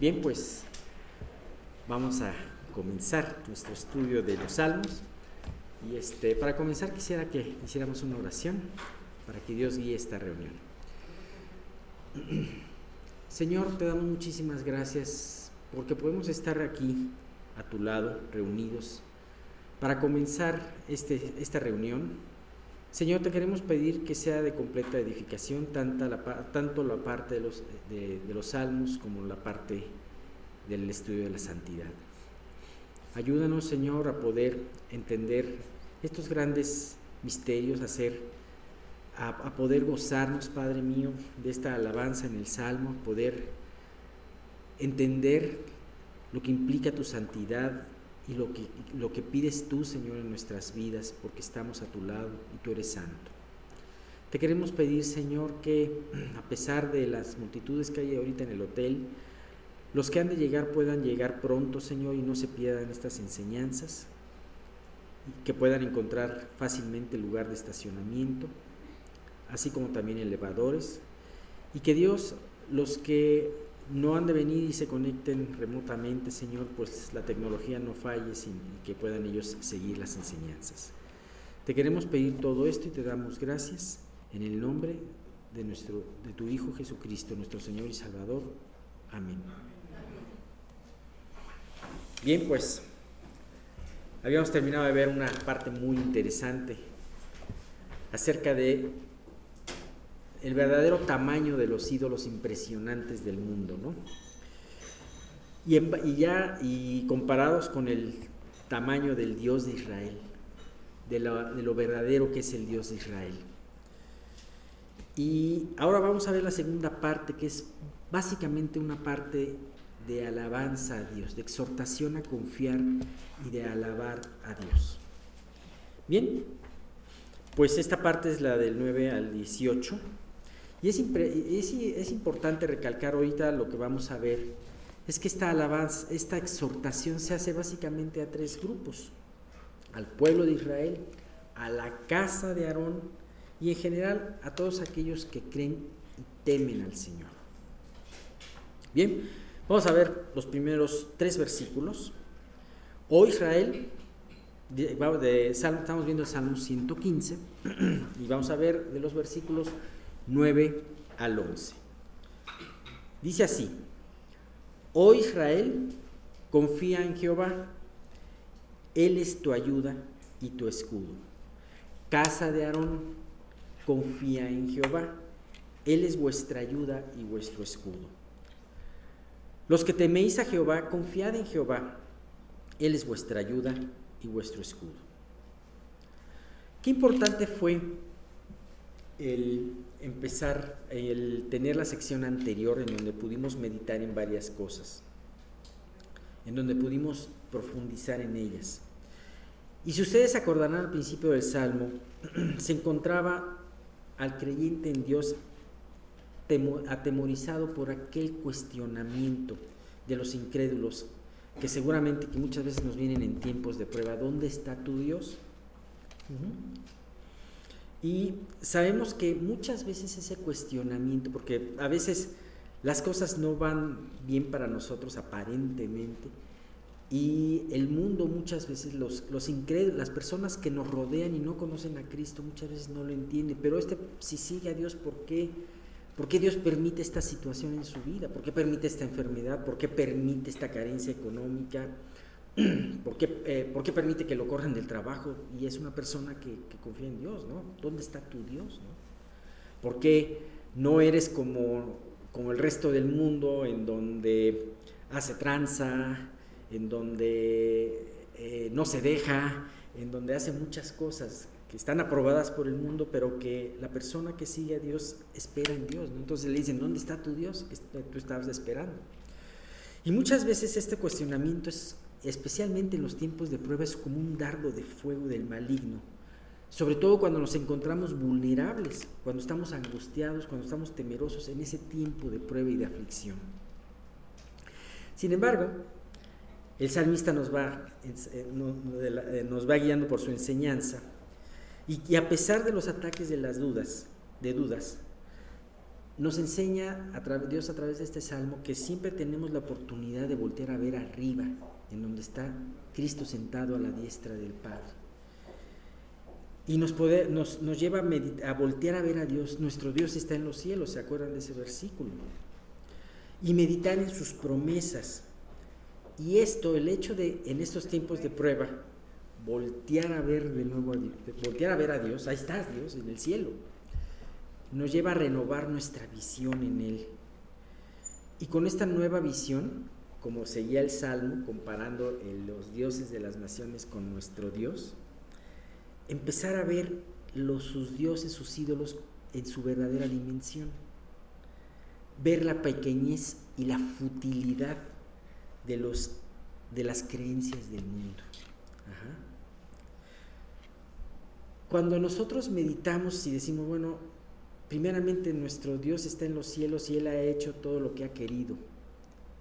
Bien, pues vamos a comenzar nuestro estudio de los salmos. Y este, para comenzar quisiera que hiciéramos una oración para que Dios guíe esta reunión. Señor, te damos muchísimas gracias porque podemos estar aquí a tu lado, reunidos, para comenzar este, esta reunión. Señor, te queremos pedir que sea de completa edificación, tanto la parte de los, de, los salmos como la parte del estudio de la santidad. Ayúdanos, Señor, a poder entender estos grandes misterios, a, hacer, a, poder gozarnos, Padre mío, de esta alabanza en el Salmo, poder entender lo que implica tu santidad y lo que, lo que pides tú, Señor, en nuestras vidas, porque estamos a tu lado y tú eres santo. Te queremos pedir, Señor, que a pesar de las multitudes que hay ahorita en el hotel, los que han de llegar puedan llegar pronto, Señor, y no se pierdan estas enseñanzas, que puedan encontrar fácilmente lugar de estacionamiento, así como también elevadores, y que Dios, los que no han de venir y se conecten remotamente, Señor, pues la tecnología no falle y que puedan ellos seguir las enseñanzas. Te queremos pedir todo esto y te damos gracias en el nombre de, nuestro, de tu Hijo Jesucristo, nuestro Señor y Salvador. Amén. Bien, pues habíamos terminado de ver una parte muy interesante acerca de el verdadero tamaño de los ídolos impresionantes del mundo, ¿no? Y, ya y comparados con el tamaño del Dios de Israel, de lo verdadero que es el Dios de Israel. Y ahora vamos a ver la segunda parte, que es básicamente una parte de alabanza a Dios, de exhortación a confiar y de alabar a Dios. Bien, pues esta parte es la del 9 al 18. Y es, es, importante recalcar ahorita lo que vamos a ver, es que esta alabanza, esta exhortación se hace básicamente a tres grupos, al pueblo de Israel, a la casa de Aarón y en general a todos aquellos que creen y temen al Señor. Bien, Vamos a ver los primeros tres versículos. Oh Israel, estamos viendo el Salmo 115 y vamos a ver de los versículos 9 al 11. Dice así, oh Israel, confía en Jehová, Él es tu ayuda y tu escudo. Casa de Aarón, confía en Jehová, Él es vuestra ayuda y vuestro escudo. Los que teméis a Jehová, confiad en Jehová. Él es vuestra ayuda y vuestro escudo. Qué importante fue el empezar, el tener la sección anterior en donde pudimos meditar en varias cosas, en donde pudimos profundizar en ellas. Y si ustedes acordarán al principio del Salmo, se encontraba al creyente en Dios atemorizado por aquel cuestionamiento de los incrédulos, que seguramente que muchas veces nos vienen en tiempos de prueba, ¿dónde está tu Dios? Y sabemos que muchas veces ese cuestionamiento, porque a veces las cosas no van bien para nosotros aparentemente, y el mundo muchas veces, los, los las personas que nos rodean y no conocen a Cristo, muchas veces no lo entienden, pero este, si sigue a Dios, ¿por qué? ¿Por qué Dios permite esta situación en su vida? ¿Por qué permite esta enfermedad? ¿Por qué permite esta carencia económica? ¿Por qué, eh, ¿por qué permite que lo corran del trabajo? Y es una persona que, confía en Dios, ¿no? ¿Dónde está tu Dios? ¿Por qué no eres como, como el resto del mundo en donde hace tranza, en donde eh, no se deja, en donde hace muchas cosas que están aprobadas por el mundo, pero que la persona que sigue a Dios espera en Dios. Entonces le dicen, ¿dónde está tu Dios tú estabas esperando? Y muchas veces este cuestionamiento es, especialmente en los tiempos de prueba, es como un dardo de fuego del maligno. Sobre todo cuando nos encontramos vulnerables, cuando estamos angustiados, cuando estamos temerosos en ese tiempo de prueba y de aflicción. Sin embargo, el salmista nos va, eh, eh, nos va guiando por su enseñanza y, a pesar de los ataques de las dudas, de dudas, nos enseña a Dios a través de este salmo que siempre tenemos la oportunidad de voltear a ver arriba, en donde está Cristo sentado a la diestra del Padre. Y nos, nos, lleva a, a, voltear a ver a Dios. Nuestro Dios está en los cielos, ¿se acuerdan de ese versículo? Y meditar en sus promesas. Y esto, el hecho de en estos tiempos de prueba, voltear a ver de nuevo a Dios, voltear a ver a Dios, ahí está Dios en el cielo, nos lleva a renovar nuestra visión en Él. Y con esta nueva visión, como seguía el Salmo, comparando los dioses de las naciones con nuestro Dios, empezar a ver los, sus dioses, sus ídolos en su verdadera dimensión. Ver la pequeñez y la futilidad de, los, de las creencias del mundo. Cuando nosotros meditamos y decimos, bueno, primeramente nuestro Dios está en los cielos y Él ha hecho todo lo que ha querido.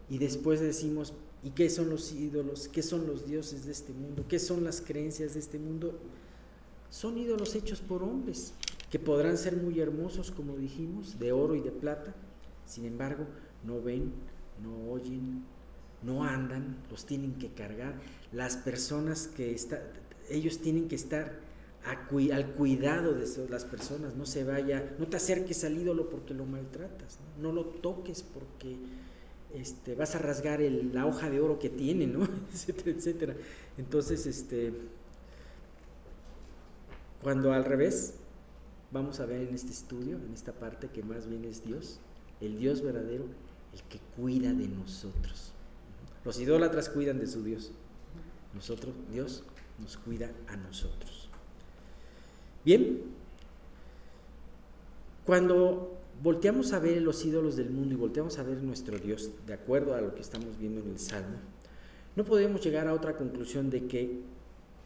Y después decimos, ¿y qué son los ídolos? ¿Qué son los dioses de este mundo? ¿Qué son las creencias de este mundo? Son ídolos hechos por hombres, que podrán ser muy hermosos, como dijimos, de oro y de plata. Sin embargo, no ven, no oyen, no andan, los tienen que cargar. Las personas que están, ellos tienen que estar al cuidado de las personas, no se vaya, no te acerques al ídolo porque lo maltratas, no, lo toques porque este, vas a rasgar la hoja de oro que tiene, ¿no? etcétera, etcétera. Entonces, este, cuando al revés, vamos a ver en este estudio, en esta parte, que más bien es Dios, el Dios verdadero, el que cuida de nosotros. Los idólatras cuidan de su Dios. Nosotros, Dios nos cuida a nosotros. Bien, cuando volteamos a ver los ídolos del mundo y volteamos a ver nuestro Dios, de acuerdo a lo que estamos viendo en el Salmo, no podemos llegar a otra conclusión de que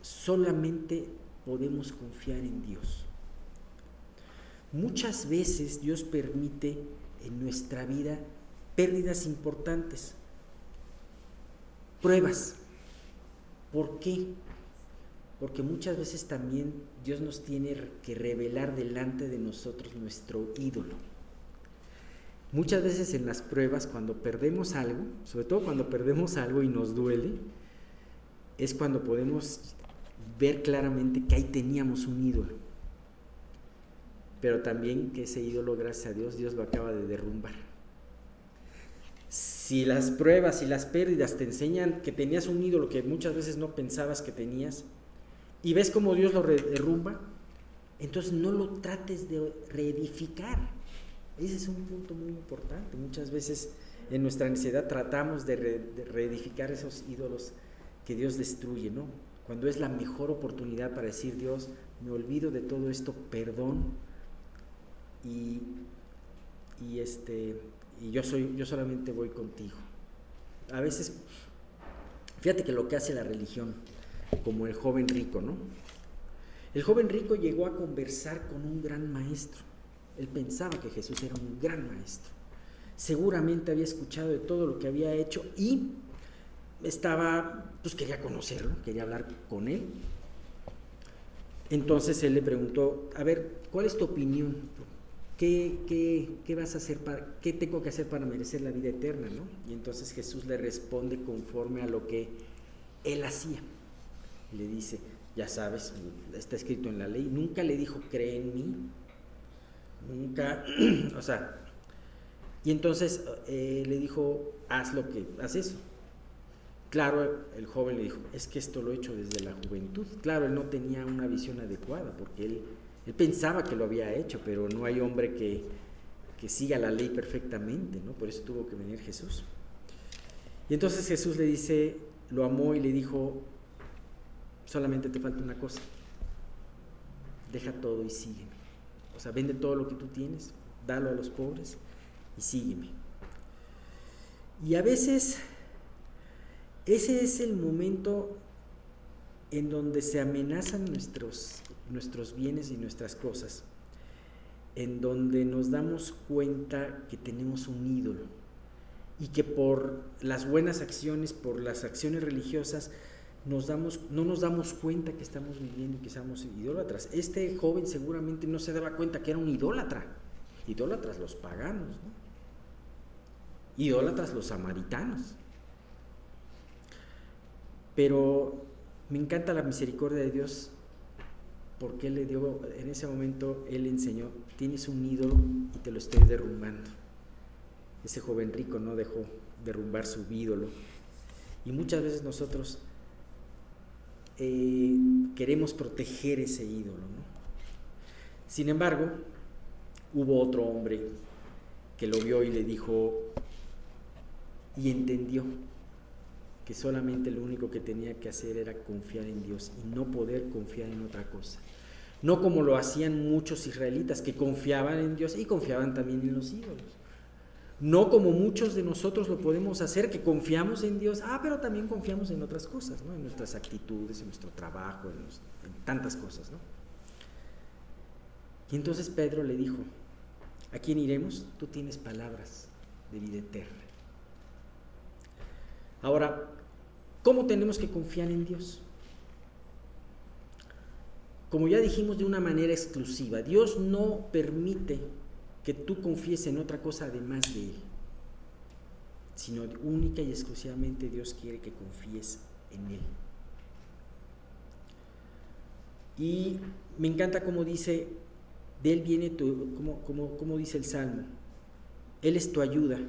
solamente podemos confiar en Dios. Muchas veces Dios permite en nuestra vida pérdidas importantes, pruebas. ¿Por qué? Porque muchas veces también Dios nos tiene que revelar delante de nosotros nuestro ídolo. Muchas veces en las pruebas, cuando perdemos algo, sobre todo cuando perdemos algo y nos duele, es cuando podemos ver claramente que ahí teníamos un ídolo. Pero también que ese ídolo, gracias a Dios, Dios lo acaba de derrumbar si las pruebas y las pérdidas te enseñan que tenías un ídolo que muchas veces no pensabas que tenías y ves cómo Dios lo derrumba, entonces no lo trates de reedificar. Ese es un punto muy importante. Muchas veces en nuestra ansiedad tratamos de, reedificar esos ídolos que Dios destruye, ¿no? Cuando es la mejor oportunidad para decir, Dios, me olvido de todo esto, perdón, y, y este, y yo, soy, yo solamente voy contigo. A veces, fíjate que lo que hace la religión, como el joven rico, ¿no? El joven rico llegó a conversar con un gran maestro. Él pensaba que Jesús era un gran maestro. Seguramente había escuchado de todo lo que había hecho y estaba, pues quería conocerlo, quería hablar con él. Entonces él le preguntó, a ver, ¿cuál es tu opinión? ¿qué, vas a hacer para, qué tengo que hacer para merecer la vida eterna? ¿no? Y entonces Jesús le responde conforme a lo que él hacía. Le dice, ya sabes, está escrito en la ley, nunca le dijo, cree en mí, nunca, o sea, y entonces eh, le dijo, haz lo que, haz eso. Claro, el joven le dijo, es que esto lo he hecho desde la juventud. Claro, él no tenía una visión adecuada porque él él pensaba que lo había hecho, pero no hay hombre que, siga la ley perfectamente, ¿no? Por eso tuvo que venir Jesús. Y entonces Jesús le dice, lo amó y le dijo, solamente te falta una cosa, deja todo y sígueme. Sea, vende todo lo que tú tienes, dalo a los pobres y sígueme. Y a veces ese es el momento en donde se amenazan nuestros nuestros bienes y nuestras cosas, en donde nos damos cuenta que tenemos un ídolo y que por las buenas acciones, por las acciones religiosas, nos damos, no nos damos cuenta que estamos viviendo y que somos idólatras. Este joven seguramente no se daba cuenta que era un idólatra. idólatras los paganos, ¿no? idólatras los samaritanos. Pero me encanta la misericordia de Dios porque Él le dio, en ese momento Él enseñó, tienes un ídolo y te lo estoy derrumbando. Ese joven rico no dejó derrumbar su ídolo. Y muchas veces nosotros eh, queremos proteger ese ídolo. ¿no? Sin embargo, hubo otro hombre que lo vio y le dijo, y entendió que solamente lo único que tenía que hacer era confiar en Dios y no poder confiar en otra cosa. No como lo hacían muchos israelitas que confiaban en Dios y confiaban también en los ídolos. No como muchos de nosotros lo podemos hacer, que confiamos en Dios, ah, pero también confiamos en otras cosas, ¿no? en nuestras actitudes, en nuestro trabajo, en, en tantas cosas. ¿no? Y entonces Pedro le dijo, ¿a quién iremos? Tú tienes palabras de vida eterna. Ahora, ¿cómo tenemos que confiar en Dios? Como ya dijimos de una manera exclusiva, Dios no permite que tú confíes en otra cosa además de Él, sino única y exclusivamente Dios quiere que confíes en Él. Y me encanta como dice, de Él viene tu, como, dice el Salmo, Él es tu ayuda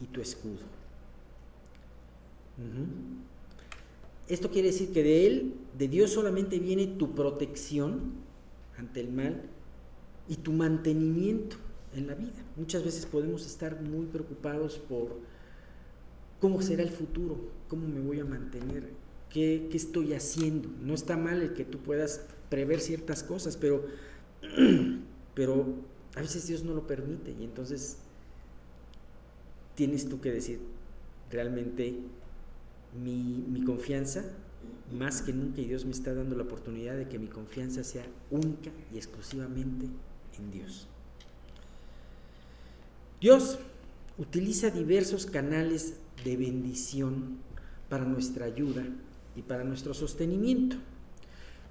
y tu escudo. Esto quiere decir que de Él, de Dios solamente viene tu protección ante el mal y tu mantenimiento en la vida. Muchas veces podemos estar muy preocupados por cómo será el futuro, cómo me voy a mantener, qué, estoy haciendo. No está mal el que tú puedas prever ciertas cosas, pero, pero a veces Dios no lo permite y entonces tienes tú que decir, realmente mi, mi confianza, más que nunca, y Dios me está dando la oportunidad de que mi confianza sea única y exclusivamente en Dios. Dios utiliza diversos canales de bendición para nuestra ayuda y para nuestro sostenimiento.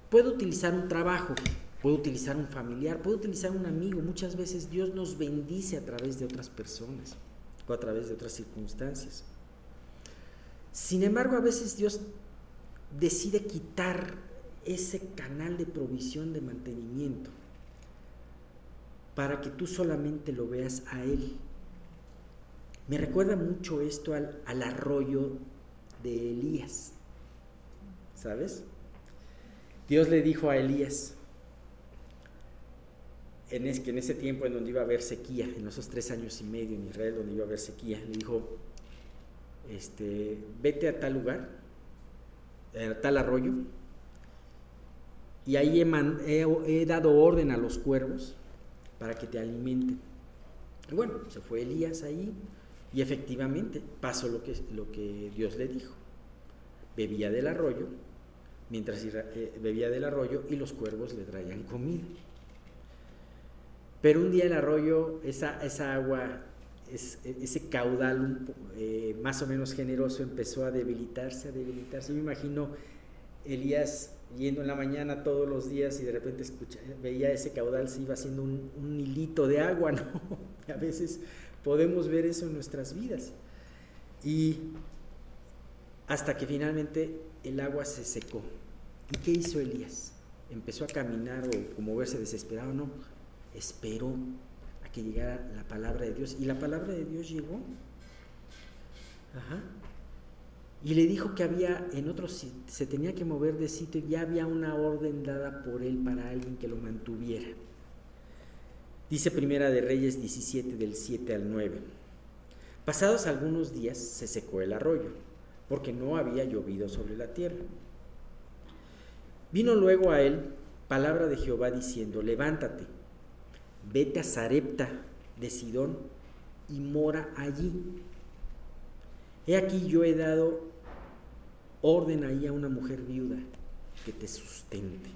Puede utilizar un trabajo, puede utilizar un familiar, puede utilizar un amigo. Muchas veces Dios nos bendice a través de otras personas o a través de otras circunstancias. Sin embargo, a veces Dios decide quitar ese canal de provisión de mantenimiento para que tú solamente lo veas a Él. Me recuerda mucho esto al, arroyo de Elías, ¿sabes? Dios le dijo a Elías, en que en ese tiempo en donde iba a haber sequía, en esos tres años y medio en Israel donde iba a haber sequía, le dijo, este, vete a tal lugar, a tal arroyo, y ahí he, dado orden a los cuervos para que te alimenten. Y bueno, se fue Elías ahí y efectivamente pasó lo que, lo que Dios le dijo. Bebía del arroyo, mientras eh, bebía del arroyo y los cuervos le traían comida. Pero un día el arroyo, esa, esa agua ese caudal eh, más o menos generoso empezó a debilitarse, a debilitarse. Yo me imagino Elías yendo en la mañana todos los días y de repente escucha, veía ese caudal, se iba haciendo un, un hilito de agua, ¿no? a veces podemos ver eso en nuestras vidas. Y hasta que finalmente el agua se secó. ¿Y qué hizo Elías? Empezó a caminar o como verse desesperado, no, esperó que llegara la palabra de Dios. Y la palabra de Dios llegó. Ajá. Y le dijo que había en otro se tenía que mover de sitio y ya había una orden dada por él para alguien que lo mantuviera. Dice Primera de Reyes 17 del 7 al 9. Pasados algunos días se secó el arroyo, porque no había llovido sobre la tierra. Vino luego a él palabra de Jehová diciendo, levántate vete a Sarepta de Sidón y mora allí. He aquí yo he dado orden ahí a una mujer viuda que te sustente.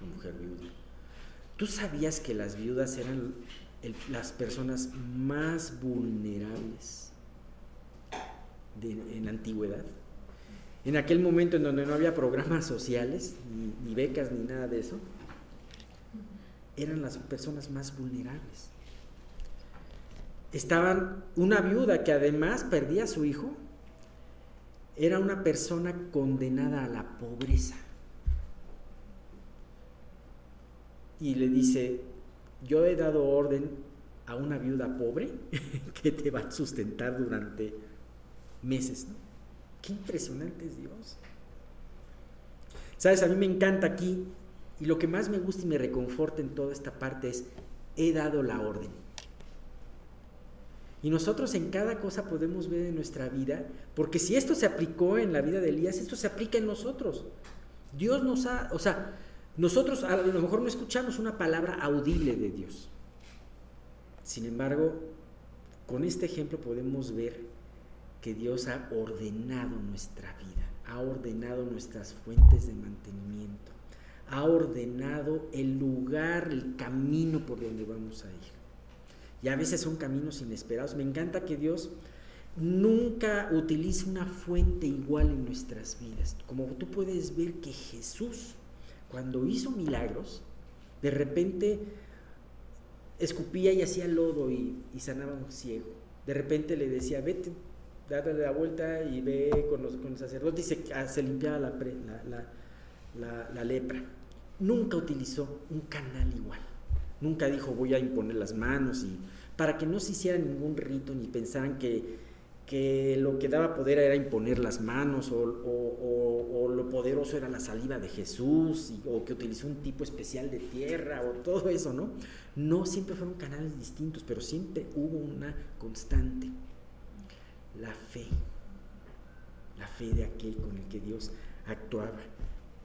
Una mujer viuda. ¿Tú sabías que las viudas eran las personas más vulnerables en la antigüedad? En aquel momento en donde no había programas sociales, ni becas, ni nada de eso, eran las personas más vulnerables. Estaban una viuda que además perdía a su hijo, era una persona condenada a la pobreza. Y le dice, yo he dado orden a una viuda pobre que te va a sustentar durante meses. Qué impresionante es Dios. Sabes, a mí me encanta aquí y lo que más me gusta y me reconforta en toda esta parte es, he dado la orden. Y nosotros en cada cosa podemos ver en nuestra vida, porque si esto se aplicó en la vida de Elías, esto se aplica en nosotros. Dios nos ha, o sea, nosotros a lo mejor no escuchamos una palabra audible de Dios. Sin embargo, con este ejemplo podemos ver que Dios ha ordenado nuestra vida, ha ordenado nuestras fuentes de mantenimiento ha ordenado el lugar, el camino por donde vamos a ir. Y a veces son caminos inesperados. Me encanta que Dios nunca utilice una fuente igual en nuestras vidas. Como tú puedes ver que Jesús, cuando hizo milagros, de repente escupía y hacía lodo y, sanaba a un ciego. De repente le decía, vete, dale la vuelta y ve con los, con sacerdotes y se, ah, limpiaba la, la lepra nunca utilizó un canal igual. Nunca dijo voy a imponer las manos y para que no se hiciera ningún rito ni pensaran que, lo que daba poder era imponer las manos o, lo poderoso era la saliva de Jesús o que utilizó un tipo especial de tierra o todo eso, ¿no? No, siempre fueron canales distintos, pero siempre hubo una constante, la fe, la fe de aquel con el que Dios actuaba.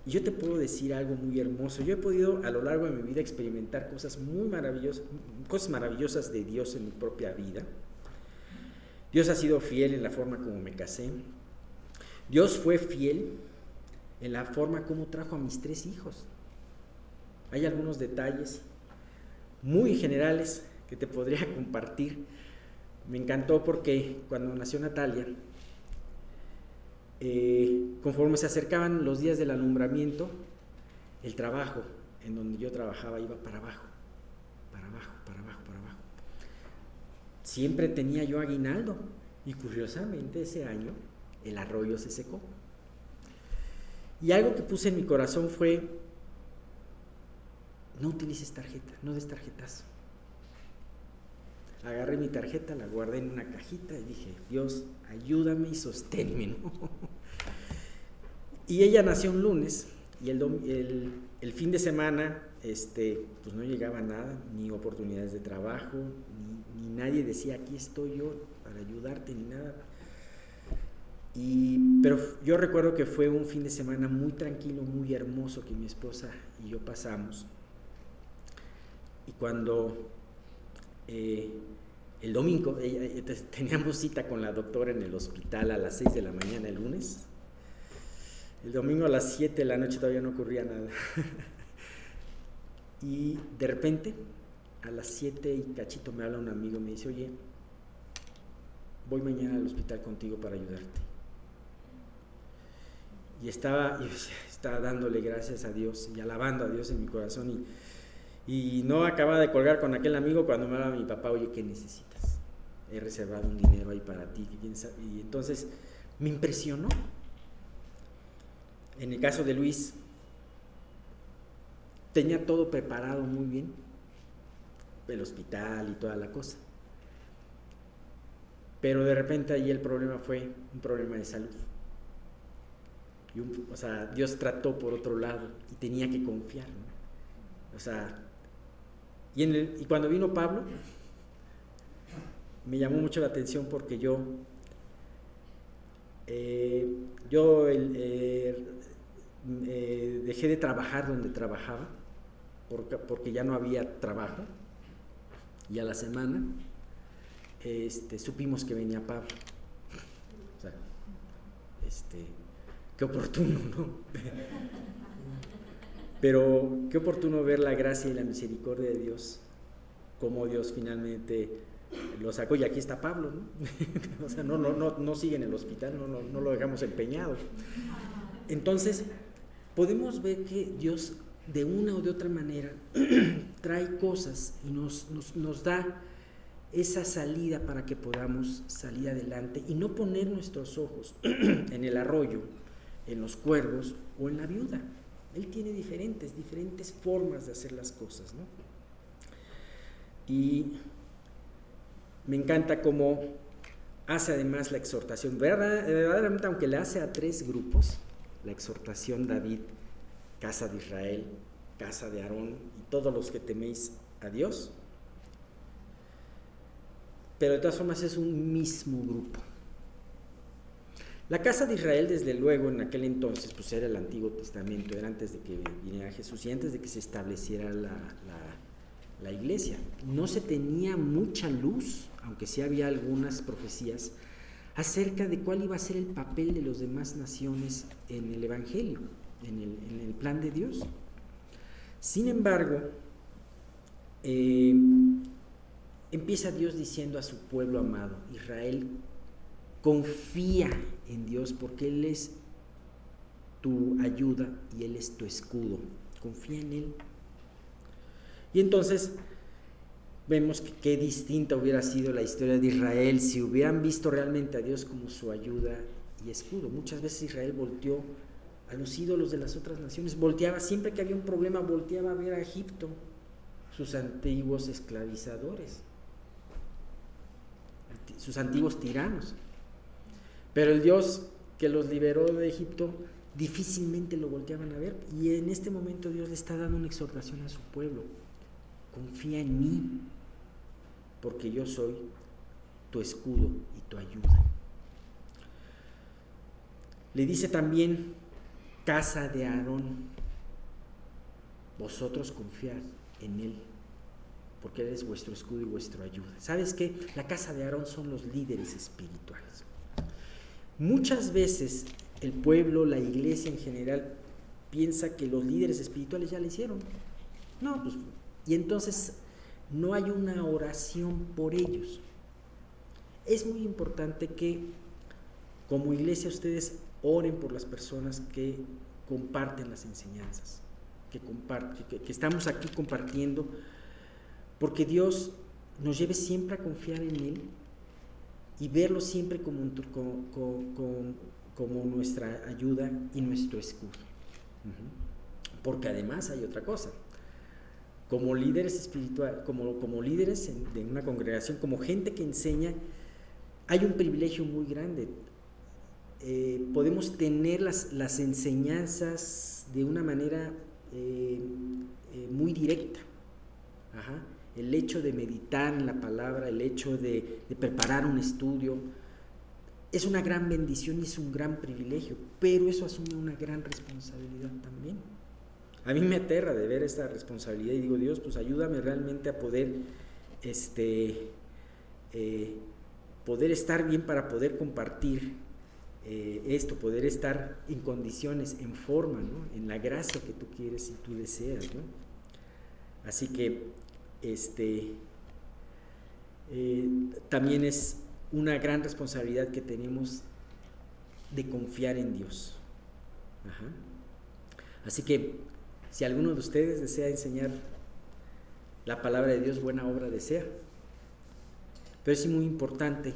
Y yo te puedo decir algo muy hermoso. Yo he podido a lo largo de mi vida experimentar cosas muy maravillosas, cosas maravillosas de Dios en mi propia vida. Dios ha sido fiel en la forma como me casé. Dios fue fiel en la forma como trajo a mis tres hijos. Hay algunos detalles muy generales que te podría compartir. Me encantó porque cuando nació Natalia, eh, conforme se acercaban los días del alumbramiento, el trabajo en donde yo trabajaba iba para abajo, para abajo, para abajo, para abajo. Siempre tenía yo aguinaldo y curiosamente ese año el arroyo se secó. Y algo que puse en mi corazón fue, no utilices tarjeta, no des tarjetazo. Agarré mi tarjeta, la guardé en una cajita y dije, Dios, ayúdame y sosténme. y ella nació un lunes y el, el, fin de semana este, pues no llegaba nada, ni oportunidades de trabajo, ni, nadie decía, aquí estoy yo para ayudarte, ni nada. Y, pero yo recuerdo que fue un fin de semana muy tranquilo, muy hermoso que mi esposa y yo pasamos. Y cuando eh, el domingo, eh, teníamos cita con la doctora en el hospital a las 6 de la mañana el lunes. El domingo a las 7 de la noche todavía no ocurría nada. y de repente, a las 7 y cachito me habla un amigo y me dice, oye, voy mañana al hospital contigo para ayudarte. Y estaba, estaba dándole gracias a Dios y alabando a Dios en mi corazón. Y, y no acababa de colgar con aquel amigo cuando me habla mi papá, oye, ¿qué necesitas? He reservado un dinero ahí para ti. Y entonces me impresionó. En el caso de Luis, tenía todo preparado muy bien, el hospital y toda la cosa. Pero de repente ahí el problema fue un problema de salud. Y o sea, Dios trató por otro lado y tenía que confiar. O sea, y, cuando vino Pablo, me llamó mucho la atención porque yo, eh, yo eh, eh, dejé de trabajar donde trabajaba porque, ya no había trabajo y a la semana este, supimos que venía Pablo. O sea, este, qué oportuno, ¿no? Pero qué oportuno ver la gracia y la misericordia de Dios, cómo Dios finalmente lo sacó y aquí está Pablo, ¿no? o sea, no, no, no, no sigue en el hospital, no, no, lo dejamos empeñado. Entonces, podemos ver que Dios de una o de otra manera trae cosas y nos, nos, nos da esa salida para que podamos salir adelante y no poner nuestros ojos en el arroyo, en los cuervos o en la viuda. Él tiene diferentes, diferentes formas de hacer las cosas, ¿no? Y me encanta cómo hace además la exhortación, verdaderamente aunque le hace a tres grupos, la exhortación David, casa de Israel, casa de Aarón y todos los que teméis a Dios, pero de todas formas es un mismo grupo. La casa de Israel, desde luego, en aquel entonces, pues era el Antiguo Testamento, era antes de que viniera Jesús y antes de que se estableciera la, la iglesia. No se tenía mucha luz, aunque sí había algunas profecías, acerca de cuál iba a ser el papel de las demás naciones en el Evangelio, en el, plan de Dios. Sin embargo, eh, empieza Dios diciendo a su pueblo amado, Israel, confía en Dios porque Él es tu ayuda y Él es tu escudo. Confía en Él. Y entonces vemos que qué distinta hubiera sido la historia de Israel si hubieran visto realmente a Dios como su ayuda y escudo. Muchas veces Israel volteó a los ídolos de las otras naciones, volteaba siempre que había un problema, volteaba a ver a Egipto, sus antiguos esclavizadores, sus antiguos tiranos. Pero el Dios que los liberó de Egipto difícilmente lo volteaban a ver y en este momento Dios le está dando una exhortación a su pueblo confía en mí, porque yo soy tu escudo y tu ayuda. Le dice también, casa de Aarón, vosotros confiad en él, porque él es vuestro escudo y vuestra ayuda. ¿Sabes qué? La casa de Aarón son los líderes espirituales. Muchas veces el pueblo, la iglesia en general, piensa que los líderes espirituales ya le hicieron. No, pues y entonces no hay una oración por ellos. Es muy importante que como iglesia ustedes oren por las personas que comparten las enseñanzas, que, que, estamos aquí compartiendo, porque Dios nos lleve siempre a confiar en Él y verlo siempre como, como nuestra ayuda y nuestro escudo. Porque además hay otra cosa como líderes espirituales, como, como líderes de una congregación, como gente que enseña, hay un privilegio muy grande. Eh, podemos tener las, las, enseñanzas de una manera eh, eh, muy directa. El hecho de meditar en la palabra, el hecho de, preparar un estudio, es una gran bendición y es un gran privilegio, pero eso asume una gran responsabilidad también. A mí me aterra de ver esta responsabilidad y digo, Dios, pues ayúdame realmente a poder, este, eh, poder estar bien para poder compartir eh, esto, poder estar en condiciones, en forma, en la gracia que tú quieres y tú deseas. Así que este, eh, también es una gran responsabilidad que tenemos de confiar en Dios. Así que si alguno de ustedes desea enseñar la palabra de Dios, buena obra desea. Pero es muy importante,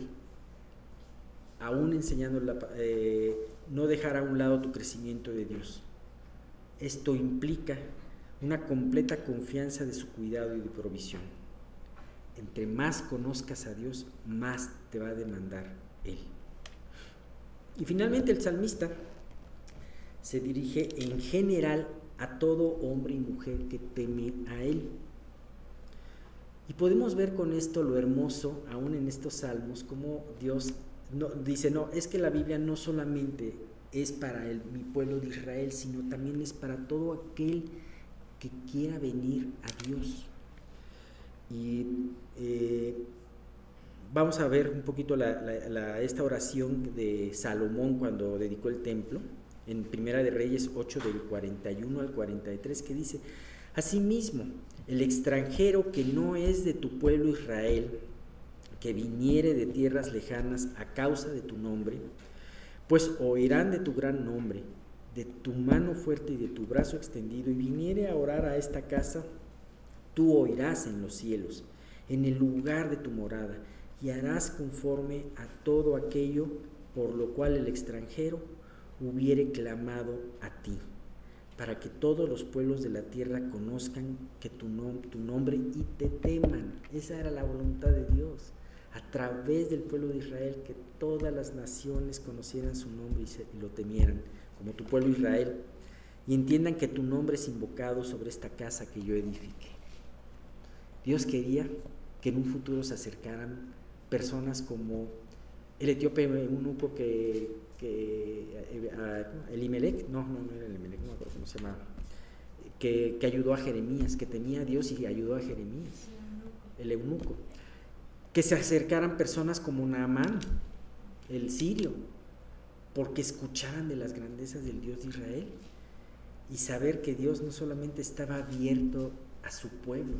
aún enseñando, eh, no dejar a un lado tu crecimiento de Dios. Esto implica una completa confianza de su cuidado y de provisión. Entre más conozcas a Dios, más te va a demandar Él. Y finalmente el salmista se dirige en general a todo hombre y mujer que teme a Él. Y podemos ver con esto lo hermoso, aún en estos salmos, como Dios dice, no, es que la Biblia no solamente es para el, mi pueblo de Israel, sino también es para todo aquel que quiera venir a Dios. Y eh, vamos a ver un poquito esta oración de Salomón cuando dedicó el templo en Primera de Reyes 8 del 41 al 43 que dice, Asimismo, el extranjero que no es de tu pueblo Israel, que viniere de tierras lejanas a causa de tu nombre, pues oirán de tu gran nombre de tu mano fuerte y de tu brazo extendido y viniere a orar a esta casa, tú oirás en los cielos, en el lugar de tu morada, y harás conforme a todo aquello por lo cual el extranjero hubiere clamado a ti, para que todos los pueblos de la tierra conozcan que tu, tu nombre y te teman. Esa era la voluntad de Dios a través del pueblo de Israel, que todas las naciones conocieran su nombre y, lo temieran, como tu pueblo Israel, y entiendan que tu nombre es invocado sobre esta casa que yo edifique. Dios quería que en un futuro se acercaran personas como el etíope eunuco que, que el Imelec, no, no, no era el Imelec, no acuerdo cómo se llama, que, que ayudó a Jeremías, que tenía Dios y ayudó a Jeremías, el eunuco que se acercaran personas como Naamán, el sirio, porque escucharan de las grandezas del Dios de Israel y saber que Dios no solamente estaba abierto a su pueblo,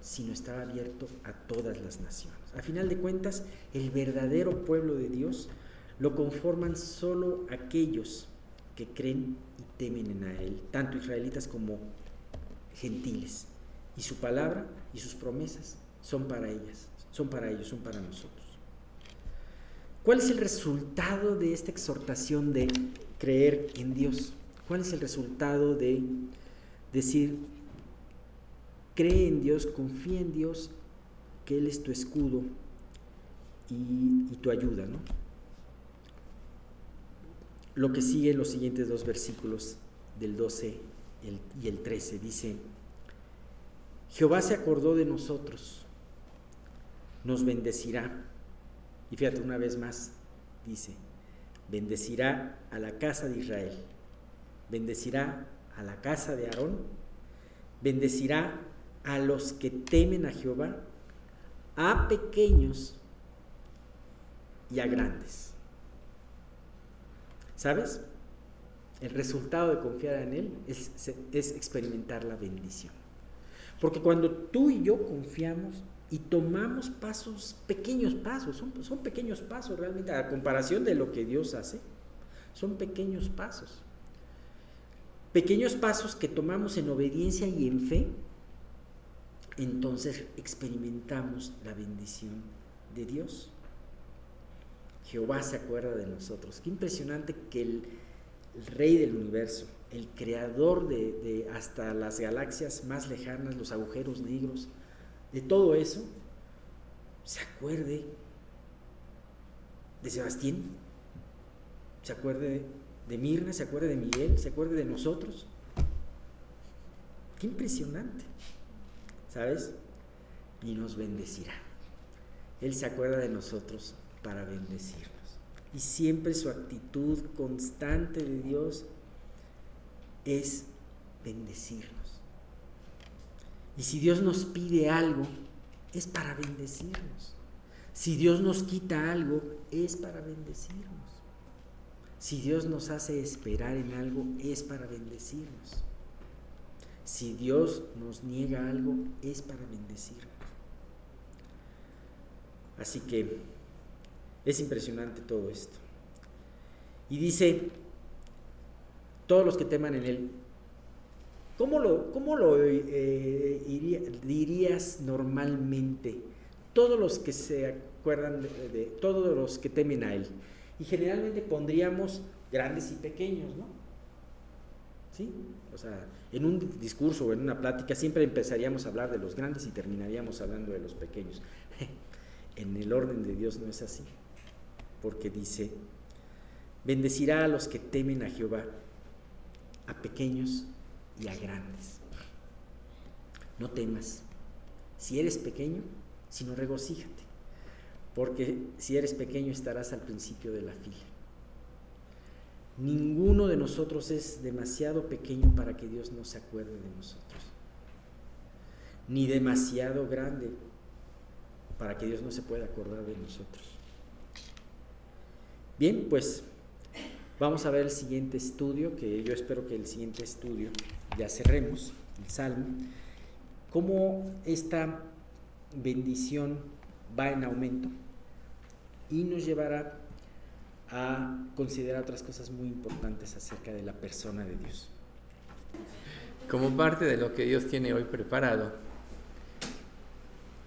sino estaba abierto a todas las naciones. A final de cuentas, el verdadero pueblo de Dios lo conforman solo aquellos que creen y temen en a Él, tanto israelitas como gentiles. Y su palabra y sus promesas son para ellas, son para ellos, son para nosotros. ¿Cuál es el resultado de esta exhortación de creer en Dios? ¿Cuál es el resultado de decir, cree en Dios, confía en Dios, que Él es tu escudo y, tu ayuda, ¿no? Lo que sigue en los siguientes dos versículos del 12 y el 13 dice, Jehová se acordó de nosotros nos bendecirá. Y fíjate una vez más, dice, bendecirá a la casa de Israel, bendecirá a la casa de Aarón, bendecirá a los que temen a Jehová, a pequeños y a grandes. ¿Sabes? El resultado de confiar en Él es, es, experimentar la bendición. Porque cuando tú y yo confiamos, y tomamos pasos, pequeños pasos, son, son pequeños pasos realmente, a comparación de lo que Dios hace, son pequeños pasos. Pequeños pasos que tomamos en obediencia y en fe, entonces experimentamos la bendición de Dios. Jehová se acuerda de nosotros. Qué impresionante que el, Rey del universo, el creador de, de hasta las galaxias más lejanas, los agujeros negros, de todo eso, se acuerde de Sebastián, se acuerde de Mirna, se acuerde de Miguel, se acuerde de nosotros. Qué impresionante, ¿sabes? Y nos bendecirá. Él se acuerda de nosotros para bendecirnos. Y siempre su actitud constante de Dios es bendecirnos. Y si Dios nos pide algo, es para bendecirnos. Si Dios nos quita algo, es para bendecirnos. Si Dios nos hace esperar en algo, es para bendecirnos. Si Dios nos niega algo, es para bendecirnos. Así que es impresionante todo esto. Y dice, todos los que teman en Él, ¿Cómo lo, eh, dirías normalmente? Todos los que se acuerdan de, todos los que temen a Él. Y generalmente pondríamos grandes y pequeños, ¿no? ¿Sí? O sea, en un discurso o en una plática siempre empezaríamos a hablar de los grandes y terminaríamos hablando de los pequeños. en el orden de Dios no es así, porque dice, bendecirá a los que temen a Jehová, a pequeños y a grandes. No temas. Si eres pequeño, sino regocíjate, porque si eres pequeño estarás al principio de la fila. Ninguno de nosotros es demasiado pequeño para que Dios no se acuerde de nosotros, ni demasiado grande para que Dios no se pueda acordar de nosotros. Bien, pues vamos a ver el siguiente estudio, que yo espero que el siguiente estudio ya cerremos el salmo, cómo esta bendición va en aumento y nos llevará a considerar otras cosas muy importantes acerca de la persona de Dios. Como parte de lo que Dios tiene hoy preparado,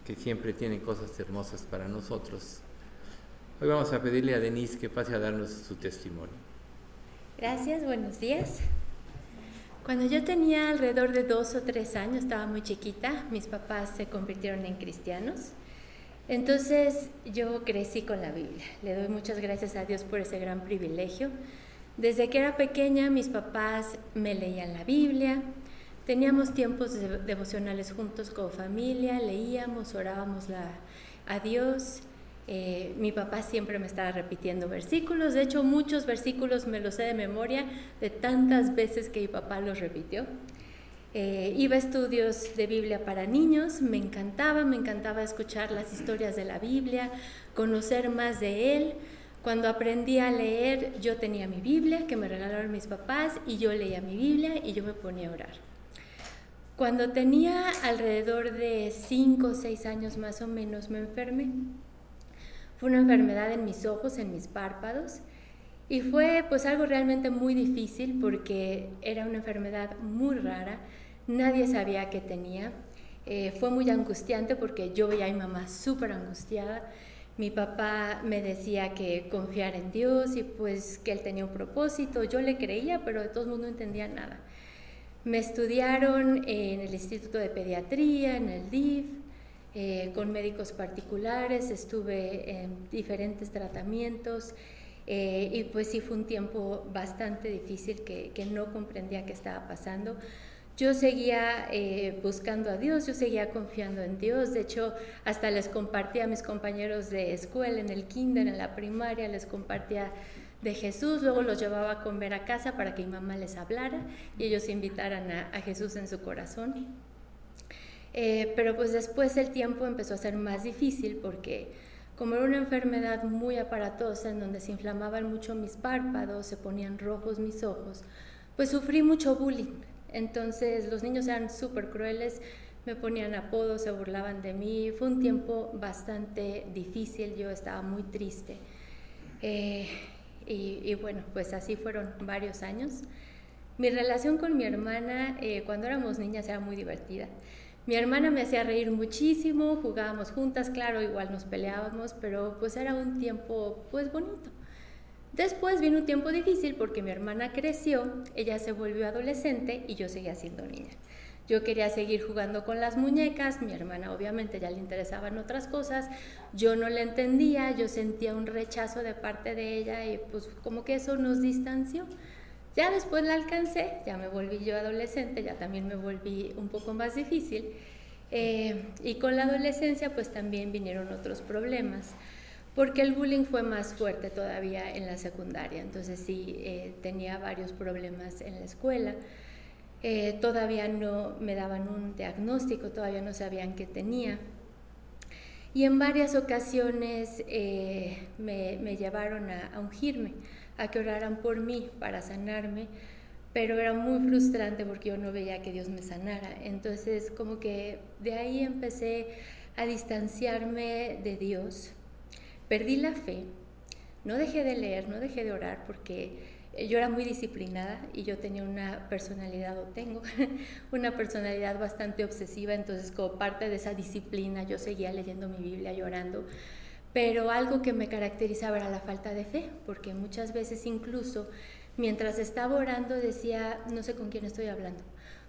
que siempre tiene cosas hermosas para nosotros, hoy vamos a pedirle a Denise que pase a darnos su testimonio. Gracias, buenos días. Cuando yo tenía alrededor de dos o tres años, estaba muy chiquita, mis papás se convirtieron en cristianos. Entonces yo crecí con la Biblia. Le doy muchas gracias a Dios por ese gran privilegio. Desde que era pequeña mis papás me leían la Biblia, teníamos tiempos devocionales juntos como familia, leíamos, orábamos a Dios. Eh, mi papá siempre me estaba repitiendo versículos, de hecho muchos versículos me los sé de memoria de tantas veces que mi papá los repitió. Eh, iba a estudios de Biblia para niños, me encantaba, me encantaba escuchar las historias de la Biblia, conocer más de él. Cuando aprendí a leer, yo tenía mi Biblia que me regalaron mis papás y yo leía mi Biblia y yo me ponía a orar. Cuando tenía alrededor de 5 o 6 años más o menos me enfermé. Fue una enfermedad en mis ojos, en mis párpados y fue pues algo realmente muy difícil porque era una enfermedad muy rara nadie sabía qué tenía. Eh, fue muy angustiante porque yo veía a mi mamá súper angustiada. Mi papá me decía que confiar en Dios y pues que él tenía un propósito. Yo le creía, pero de todos modos no entendía nada. Me estudiaron en el Instituto de Pediatría, en el DIF, eh, con médicos particulares, estuve en diferentes tratamientos eh, y pues sí fue un tiempo bastante difícil que, no comprendía qué estaba pasando yo seguía eh, buscando a Dios, yo seguía confiando en Dios. De hecho, hasta les compartía a mis compañeros de escuela, en el kinder, en la primaria, les compartía de Jesús. Luego los llevaba a comer a casa para que mi mamá les hablara y ellos invitaran a, Jesús en su corazón. Eh, pero pues después el tiempo empezó a ser más difícil porque como era una enfermedad muy aparatosa en donde se inflamaban mucho mis párpados, se ponían rojos mis ojos, pues sufrí mucho bullying. Entonces los niños eran súper crueles, me ponían apodos, se burlaban de mí. Fue un tiempo bastante difícil, yo estaba muy triste. Eh, y, bueno, pues así fueron varios años. Mi relación con mi hermana eh, cuando éramos niñas era muy divertida. Mi hermana me hacía reír muchísimo, jugábamos juntas, claro, igual nos peleábamos, pero pues era un tiempo pues bonito. Después vino un tiempo difícil porque mi hermana creció, ella se volvió adolescente y yo seguía siendo niña. Yo quería seguir jugando con las muñecas, mi hermana obviamente ya le interesaban otras cosas, yo no le entendía, yo sentía un rechazo de parte de ella y pues como que eso nos distanció. Ya después la alcancé, ya me volví yo adolescente, ya también me volví un poco más difícil. Eh, y con la adolescencia pues también vinieron otros problemas porque el bullying fue más fuerte todavía en la secundaria, entonces sí eh, tenía varios problemas en la escuela. Eh, todavía no me daban un diagnóstico, todavía no sabían qué tenía. Y en varias ocasiones eh, me, llevaron a, a, ungirme, a que oraran por mí para sanarme, pero era muy frustrante porque yo no veía que Dios me sanara. Entonces como que de ahí empecé a distanciarme de Dios, perdí la fe, no dejé de leer, no dejé de orar porque yo era muy disciplinada y yo tenía una personalidad, o tengo una personalidad bastante obsesiva, entonces como parte de esa disciplina yo seguía leyendo mi Biblia, llorando, pero algo que me caracterizaba era la falta de fe, porque muchas veces incluso mientras estaba orando decía, no sé con quién estoy hablando,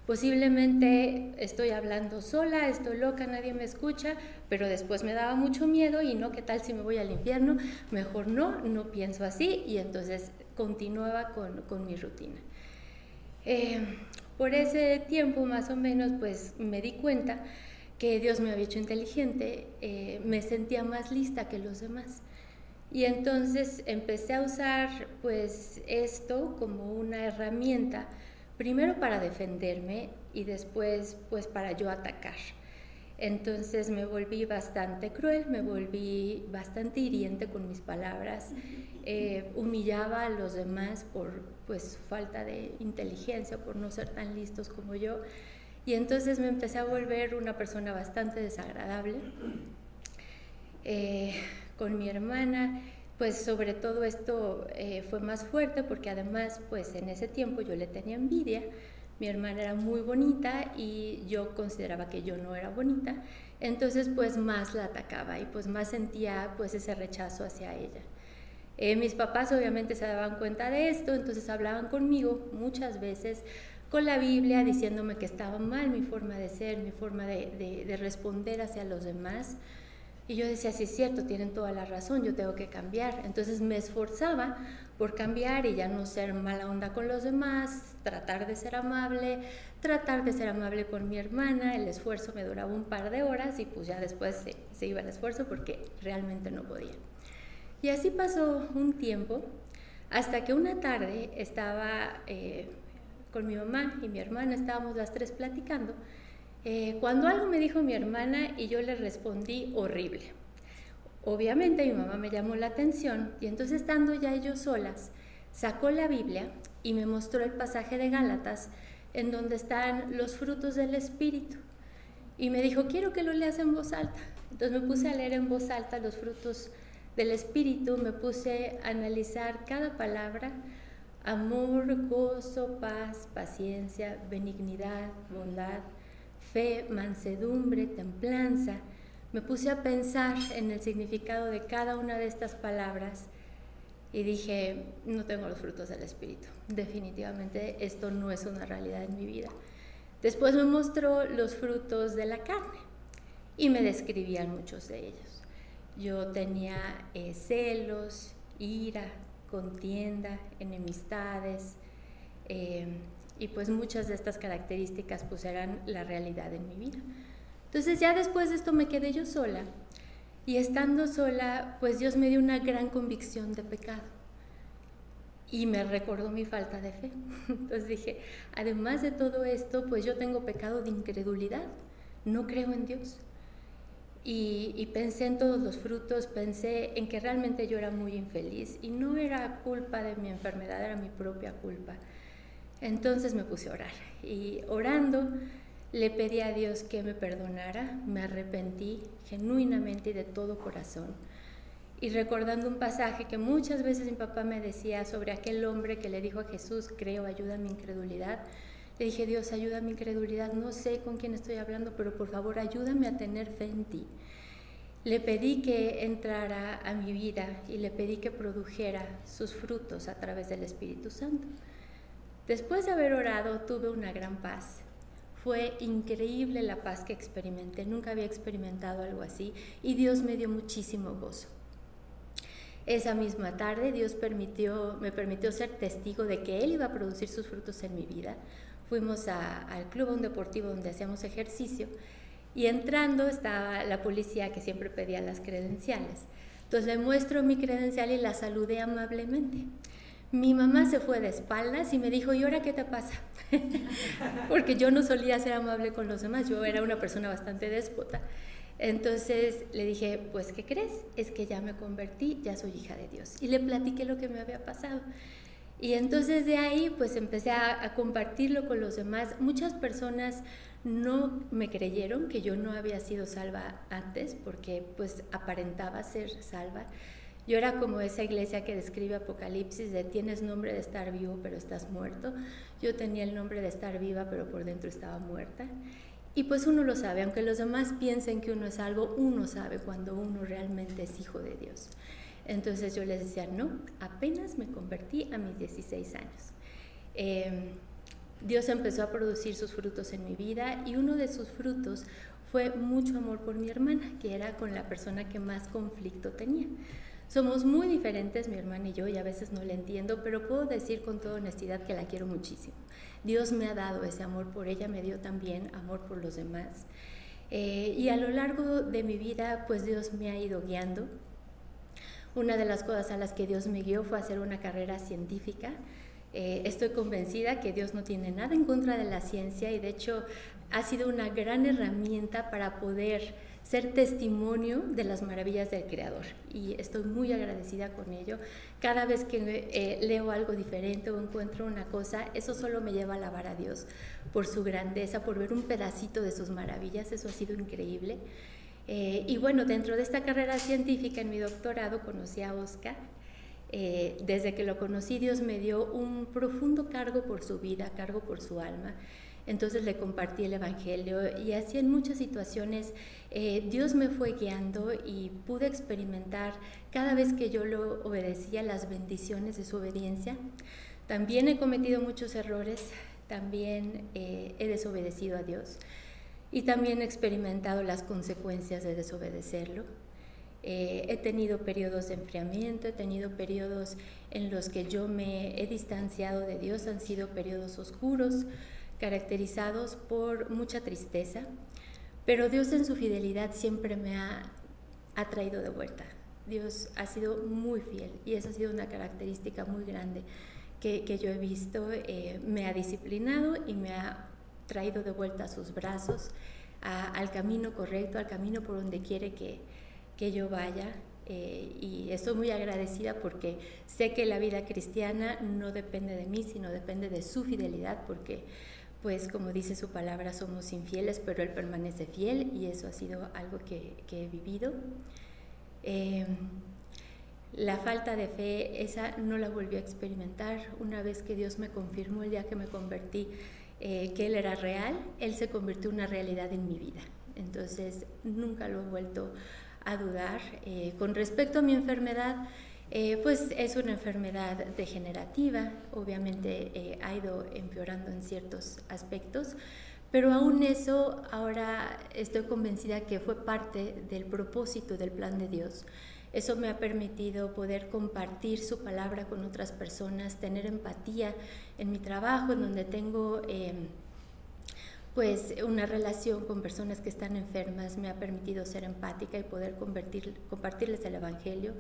Posiblemente estoy hablando sola, estoy loca, nadie me escucha, pero después me daba mucho miedo y no, ¿qué tal si me voy al infierno? Mejor no, no pienso así y entonces continuaba con, mi rutina. Eh, por ese tiempo más o menos pues me di cuenta que Dios me había hecho inteligente, eh, me sentía más lista que los demás. Y entonces empecé a usar pues esto como una herramienta primero para defenderme y después pues para yo atacar. Entonces me volví bastante cruel, me volví bastante hiriente con mis palabras, eh, humillaba a los demás por pues su falta de inteligencia, por no ser tan listos como yo. Y entonces me empecé a volver una persona bastante desagradable. Eh, con mi hermana, pues sobre todo esto eh, fue más fuerte porque además pues en ese tiempo yo le tenía envidia, mi hermana era muy bonita y yo consideraba que yo no era bonita, entonces pues más la atacaba y pues más sentía pues ese rechazo hacia ella. Eh, mis papás obviamente se daban cuenta de esto, entonces hablaban conmigo muchas veces con la Biblia diciéndome que estaba mal mi forma de ser, mi forma de, de responder hacia los demás. Y yo decía, sí es cierto, tienen toda la razón, yo tengo que cambiar. Entonces me esforzaba por cambiar y ya no ser mala onda con los demás, tratar de ser amable, tratar de ser amable con mi hermana. El esfuerzo me duraba un par de horas y pues ya después se, iba el esfuerzo porque realmente no podía. Y así pasó un tiempo hasta que una tarde estaba eh, con mi mamá y mi hermana, estábamos las tres platicando eh, cuando algo me dijo mi hermana y yo le respondí horrible. Obviamente mi mamá me llamó la atención y entonces estando ya ellos solas, sacó la Biblia y me mostró el pasaje de Gálatas en donde están los frutos del Espíritu. Y me dijo, quiero que lo leas en voz alta. Entonces me puse a leer en voz alta los frutos del Espíritu, me puse a analizar cada palabra, amor, gozo, paz, paciencia, benignidad, bondad, fe, mansedumbre, templanza, me puse a pensar en el significado de cada una de estas palabras y dije, no tengo los frutos del Espíritu. Definitivamente esto no es una realidad en mi vida. Después me mostró los frutos de la carne y me describían muchos de ellos. Yo tenía eh, celos, ira, contienda, enemistades, eh, y pues muchas de estas características pues eran la realidad en mi vida. Entonces ya después de esto me quedé yo sola y estando sola pues Dios me dio una gran convicción de pecado y me recordó mi falta de fe. Entonces dije, además de todo esto pues yo tengo pecado de incredulidad, no creo en Dios. Y, pensé en todos los frutos, pensé en que realmente yo era muy infeliz y no era culpa de mi enfermedad, era mi propia culpa. Entonces me puse a orar y orando le pedí a Dios que me perdonara, me arrepentí genuinamente y de todo corazón. Y recordando un pasaje que muchas veces mi papá me decía sobre aquel hombre que le dijo a Jesús, creo, ayuda a mi incredulidad. Le dije, Dios, ayuda a mi incredulidad, no sé con quién estoy hablando, pero por favor ayúdame a tener fe en ti. Le pedí que entrara a mi vida y le pedí que produjera sus frutos a través del Espíritu Santo. Después de haber orado tuve una gran paz. Fue increíble la paz que experimenté. Nunca había experimentado algo así y Dios me dio muchísimo gozo. Esa misma tarde Dios permitió, me permitió ser testigo de que Él iba a producir sus frutos en mi vida. Fuimos al club, un deportivo donde hacíamos ejercicio y entrando estaba la policía que siempre pedía las credenciales. Entonces le muestro mi credencial y la saludé amablemente. Mi mamá se fue de espaldas y me dijo, ¿y ahora qué te pasa? Porque yo no solía ser amable con los demás, yo era una persona bastante déspota. Entonces le dije, pues, ¿qué crees? Es que ya me convertí, ya soy hija de Dios. Y le platiqué lo que me había pasado. Y entonces de ahí, pues, empecé a, a compartirlo con los demás. Muchas personas no me creyeron que yo no había sido salva antes, porque, pues, aparentaba ser salva. Yo era como esa iglesia que describe Apocalipsis de tienes nombre de estar vivo pero estás muerto. Yo tenía el nombre de estar viva pero por dentro estaba muerta. Y pues uno lo sabe, aunque los demás piensen que uno es salvo, uno sabe cuando uno realmente es hijo de Dios. Entonces yo les decía, no, apenas me convertí a mis 16 años. Em, Dios empezó a producir sus frutos en mi vida y uno de sus frutos fue mucho amor por mi hermana, que era con la persona que más conflicto tenía. Somos muy diferentes, mi hermana y yo, y a veces no le entiendo, pero puedo decir con toda honestidad que la quiero muchísimo. Dios me ha dado ese amor por ella, me dio también amor por los demás. Eh, y a lo largo de mi vida, pues Dios me ha ido guiando. Una de las cosas a las que Dios me guió fue hacer una carrera científica. Eh, estoy convencida que Dios no tiene nada en contra de la ciencia y de hecho ha sido una gran herramienta para poder ser testimonio de las maravillas del Creador. Y estoy muy agradecida con ello. Cada vez que eh, leo algo diferente o encuentro una cosa, eso solo me lleva a alabar a Dios por su grandeza, por ver un pedacito de sus maravillas. Eso ha sido increíble. Eh, y bueno, dentro de esta carrera científica, en mi doctorado, conocí a Oscar. Eh, desde que lo conocí, Dios me dio un profundo cargo por su vida, cargo por su alma. Entonces le compartí el Evangelio y así en muchas situaciones eh, Dios me fue guiando y pude experimentar cada vez que yo lo obedecía las bendiciones de su obediencia. También he cometido muchos errores, también he desobedecido a Dios y también he experimentado las consecuencias de desobedecerlo. Eh, he tenido periodos de enfriamiento, he tenido periodos en los que yo me he distanciado de Dios, han sido periodos oscuros, caracterizados por mucha tristeza, pero Dios en su fidelidad siempre me ha, traído de vuelta. Dios ha sido muy fiel y esa ha sido una característica muy grande que, yo he visto. Eh, me ha disciplinado y me ha traído de vuelta a sus brazos, al camino correcto, al camino por donde quiere que, que yo vaya. Eh, y estoy muy agradecida porque sé que la vida cristiana no depende de mí, sino depende de su fidelidad, porque pues como dice su palabra, somos infieles, pero Él permanece fiel y eso ha sido algo que, que he vivido. Eh, la falta de fe, esa no la volví a experimentar una vez que Dios me confirmó el día que me convertí eh, que Él era real, Él se convirtió en una realidad en mi vida. Entonces nunca lo he vuelto a dudar. Eh, con respecto a mi enfermedad, eh, pues es una enfermedad degenerativa, obviamente ha ido empeorando en ciertos aspectos, pero aún eso ahora estoy convencida que fue parte del propósito del plan de Dios. Eso me ha permitido poder compartir su palabra con otras personas, tener empatía en mi trabajo, en donde tengo em, pues una relación con personas que están enfermas, me ha permitido ser empática y poder compartirles el Evangelio.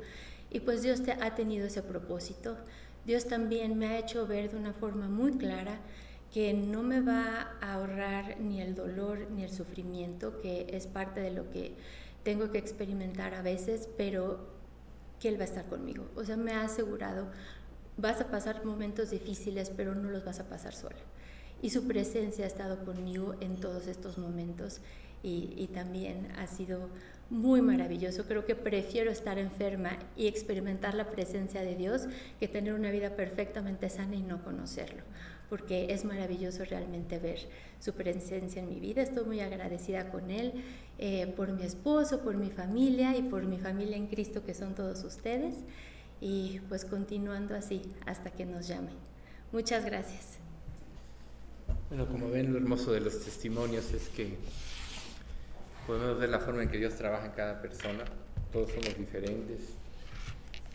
Y pues Dios ha tenido ese propósito. Dios también me ha hecho ver de una forma muy clara que no me va a ahorrar ni el dolor ni el sufrimiento, que es parte de lo que tengo que experimentar a veces, pero que Él va a estar conmigo. O sea, me ha asegurado, vas a pasar momentos difíciles, pero no los vas a pasar sola. Y su presencia ha estado conmigo en todos estos momentos y, y también ha sido muy maravilloso. Creo que prefiero estar enferma y experimentar la presencia de Dios que tener una vida perfectamente sana y no conocerlo porque es maravilloso realmente ver su presencia en mi vida. Estoy muy agradecida con Él eh, por mi esposo, por mi familia y por mi familia en Cristo que son todos ustedes. Y pues continuando así hasta que nos llame. Muchas gracias. Bueno, como ven, lo hermoso de los testimonios es que podemos ver la forma en que Dios trabaja en cada persona. Todos somos diferentes,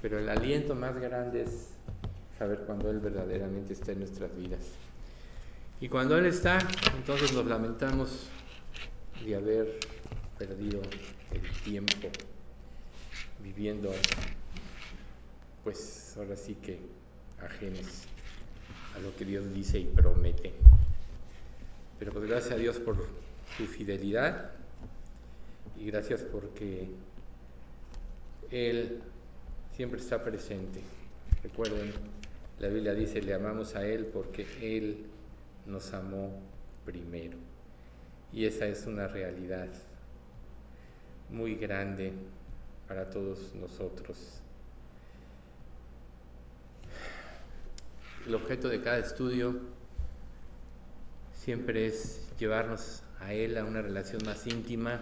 pero el aliento más grande es saber cuando Él verdaderamente está en nuestras vidas. Y cuando Él está, entonces nos lamentamos de haber perdido el tiempo viviendo, pues ahora sí que ajenos a lo que Dios dice y promete. Pero pues gracias a Dios por su fidelidad y gracias porque Él siempre está presente. Recuerden, la Biblia dice, le amamos a Él porque Él nos amó primero. Y esa es una realidad muy grande para todos nosotros. El objeto de cada estudio siempre es llevarnos a Él a una relación más íntima.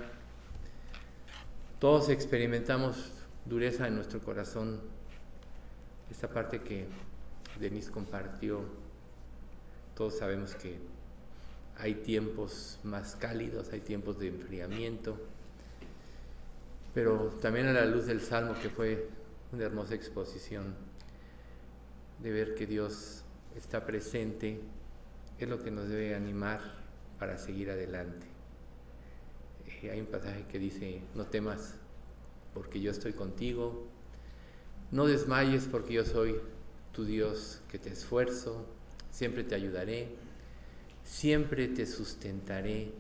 Todos experimentamos dureza en nuestro corazón, esta parte que Denis compartió, todos sabemos que hay tiempos más cálidos, hay tiempos de enfriamiento, pero también a la luz del Salmo, que fue una hermosa exposición, de ver que Dios está presente, es lo que nos debe animar para seguir adelante. Eh, hay un pasaje que dice, no temas porque yo estoy contigo, no desmayes porque yo soy tu Dios, que te esfuerzo, siempre te ayudaré, siempre te sustentaré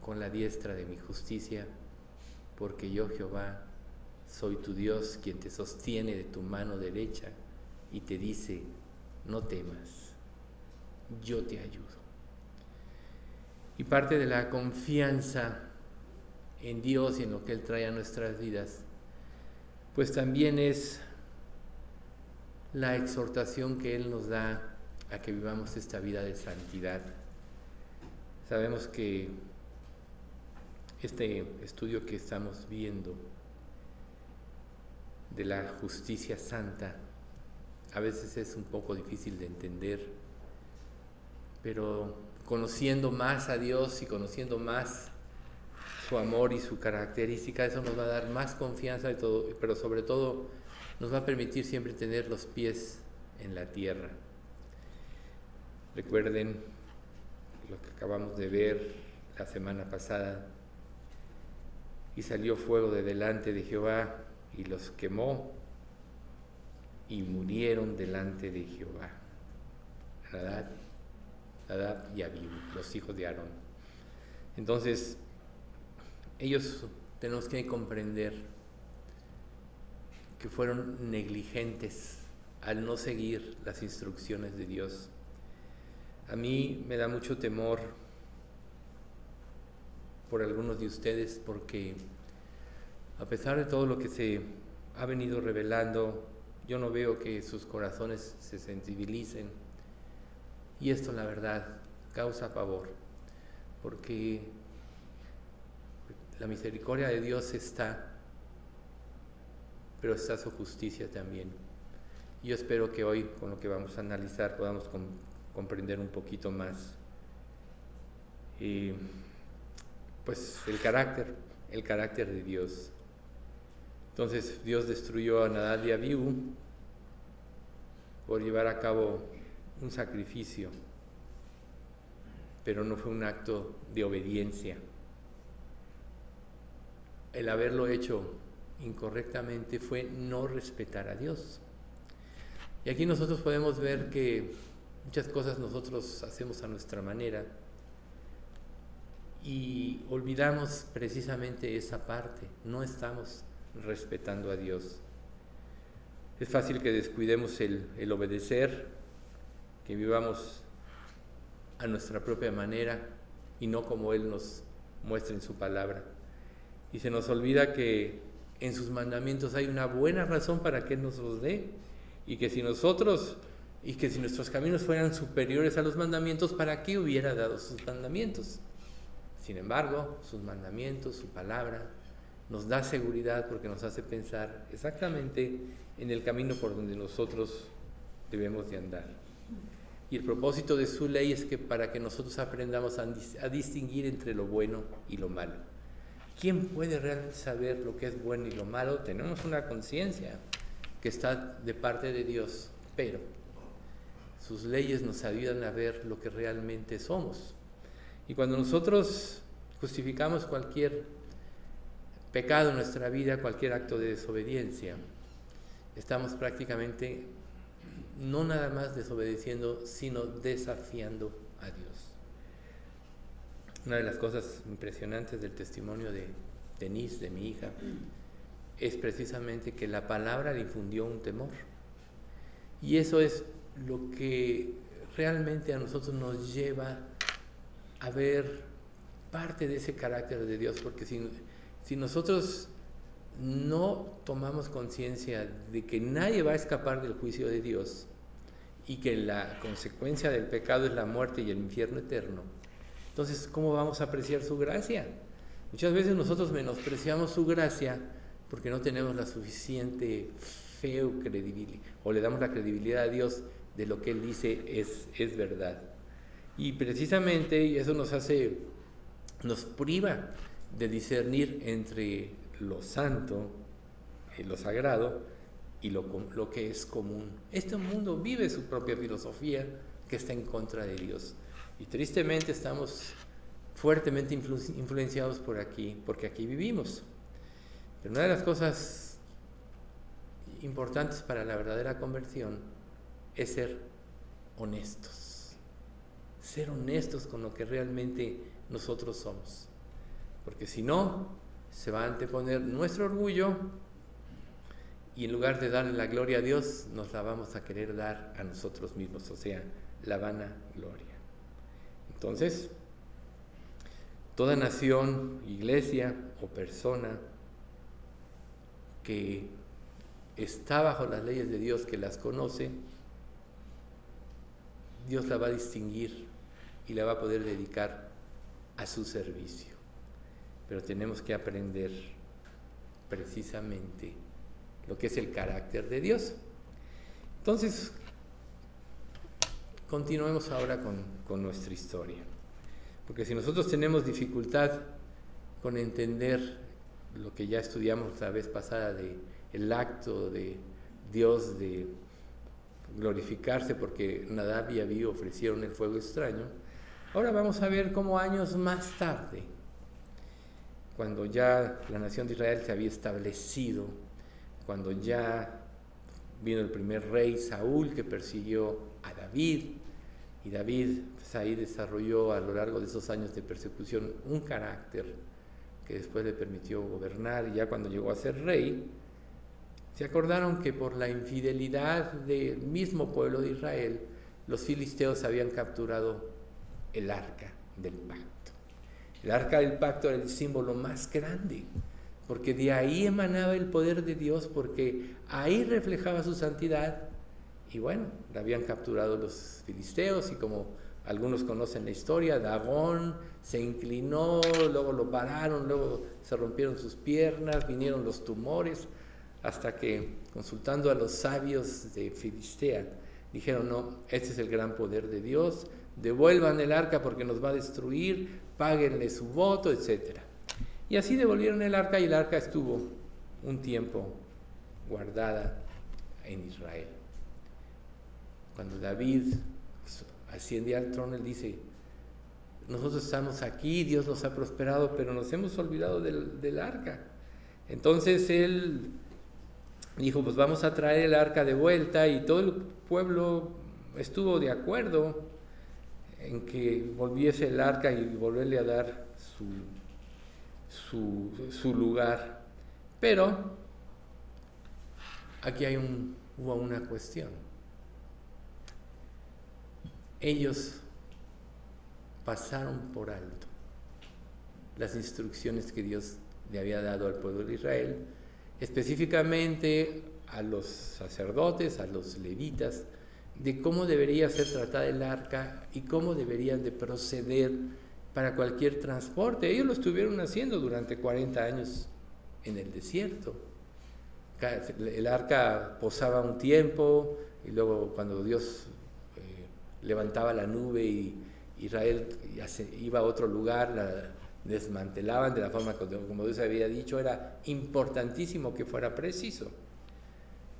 con la diestra de mi justicia, porque yo Jehová soy tu Dios quien te sostiene de tu mano derecha y te dice, no temas, yo te ayudo. Y parte de la confianza en Dios y en lo que Él trae a nuestras vidas, pues también es la exhortación que Él nos da a que vivamos esta vida de santidad. Sabemos que este estudio que estamos viendo de la justicia santa a veces es un poco difícil de entender, pero conociendo más a Dios y conociendo más su amor y su característica, eso nos va a dar más confianza, y todo, pero sobre todo nos va a permitir siempre tener los pies en la tierra. Recuerden lo que acabamos de ver la semana pasada. Y salió fuego de delante de Jehová y los quemó y murieron delante de Jehová. Nadab, Nadab y Abiú, los hijos de Aarón. Entonces, ellos tenemos que comprender que fueron negligentes al no seguir las instrucciones de Dios. A mí me da mucho temor por algunos de ustedes porque a pesar de todo lo que se ha venido revelando, yo no veo que sus corazones se sensibilicen. Y esto la verdad causa pavor, porque la misericordia de Dios está, pero está su justicia también. Yo espero que hoy, con lo que vamos a analizar, podamos comprender un poquito más. Y pues el carácter, el carácter de Dios. Entonces Dios destruyó a Nadal y a Abiú por llevar a cabo un sacrificio, pero no fue un acto de obediencia. El haberlo hecho incorrectamente fue no respetar a Dios. Y aquí nosotros podemos ver que muchas cosas nosotros hacemos a nuestra manera y olvidamos precisamente esa parte, no estamos respetando a Dios. Es fácil que descuidemos el, el obedecer, que vivamos a nuestra propia manera y no como Él nos muestra en su palabra. Y se nos olvida que en sus mandamientos hay una buena razón para que nos los dé y que si nosotros y que si nuestros caminos fueran superiores a los mandamientos, ¿para qué hubiera dado sus mandamientos? Sin embargo, sus mandamientos, su palabra, nos da seguridad porque nos hace pensar exactamente en el camino por donde nosotros debemos de andar. Y el propósito de su ley es que para que nosotros aprendamos a, a distinguir entre lo bueno y lo malo. ¿Quién puede realmente saber lo que es bueno y lo malo? Tenemos una conciencia que está de parte de Dios, pero sus leyes nos ayudan a ver lo que realmente somos. Y cuando nosotros justificamos cualquier pecado en nuestra vida, cualquier acto de desobediencia, estamos prácticamente no nada más desobedeciendo, sino desafiando a Dios. Una de las cosas impresionantes del testimonio de Denise, de mi hija, es precisamente que la palabra le infundió un temor. Y eso es lo que realmente a nosotros nos lleva a ver parte de ese carácter de Dios, porque si, nosotros no tomamos conciencia de que nadie va a escapar del juicio de Dios y que la consecuencia del pecado es la muerte y el infierno eterno, entonces, ¿cómo vamos a apreciar su gracia? Muchas veces nosotros menospreciamos su gracia porque no tenemos la suficiente fe o credibilidad, o le damos la credibilidad a Dios de lo que Él dice es, es verdad. Y precisamente eso nos hace, nos priva de discernir entre lo santo, y lo sagrado y lo, lo que es común. Este mundo vive su propia filosofía que está en contra de Dios. Y tristemente estamos fuertemente influenciados por aquí, porque aquí vivimos. Pero una de las cosas importantes para la verdadera conversión es ser honestos. Ser honestos con lo que realmente nosotros somos. Porque si no, se va a anteponer nuestro orgullo y en lugar de darle la gloria a Dios, nos la vamos a querer dar a nosotros mismos, o sea, la vana gloria. Entonces, Toda nación, iglesia o persona que está bajo las leyes de Dios, que las conoce, Dios la va a distinguir y la va a poder dedicar a su servicio. Pero tenemos que aprender precisamente lo que es el carácter de Dios. Entonces, continuemos ahora con, con nuestra historia. Porque si nosotros tenemos dificultad con entender lo que ya estudiamos la vez pasada de el acto de Dios de glorificarse porque Nadab y Abí ofrecieron el fuego extraño, ahora vamos a ver cómo años más tarde, cuando ya la nación de Israel se había establecido, cuando ya vino el primer rey Saúl que persiguió a David, y David pues, ahí desarrolló a lo largo de esos años de persecución un carácter que después le permitió gobernar, y ya cuando llegó a ser rey, se acordaron que por la infidelidad del mismo pueblo de Israel, los filisteos habían capturado el arca del pacto. El arca del pacto era el símbolo más grande, porque de ahí emanaba el poder de Dios, porque ahí reflejaba su santidad. Y bueno, la habían capturado los filisteos y como algunos conocen la historia, Dagón se inclinó, luego lo pararon, luego se rompieron sus piernas, vinieron los tumores, hasta que, consultando a los sabios de Filistea, dijeron, no, este es el gran poder de Dios, devuelvan el arca porque nos va a destruir, páguenle su voto, etc. Y así devolvieron el arca y el arca estuvo un tiempo guardada en Israel. Cuando David asciende al trono, él dice, nosotros estamos aquí, Dios nos ha prosperado, pero nos hemos olvidado del, arca. Entonces él dijo, pues vamos a traer el arca de vuelta y todo el pueblo estuvo de acuerdo en que volviese el arca y volverle a dar su, su, lugar. Pero aquí hay un, hubo una cuestión. Ellos pasaron por alto las instrucciones que Dios le había dado al pueblo de Israel específicamente a los sacerdotes, a los levitas, de cómo debería ser tratada el arca y cómo deberían de proceder para cualquier transporte. Ellos lo estuvieron haciendo durante 40 años en el desierto. El arca posaba un tiempo y luego cuando Dios levantaba la nube y Israel iba a otro lugar, la, desmantelaban de la forma como Dios había dicho, era importantísimo que fuera preciso.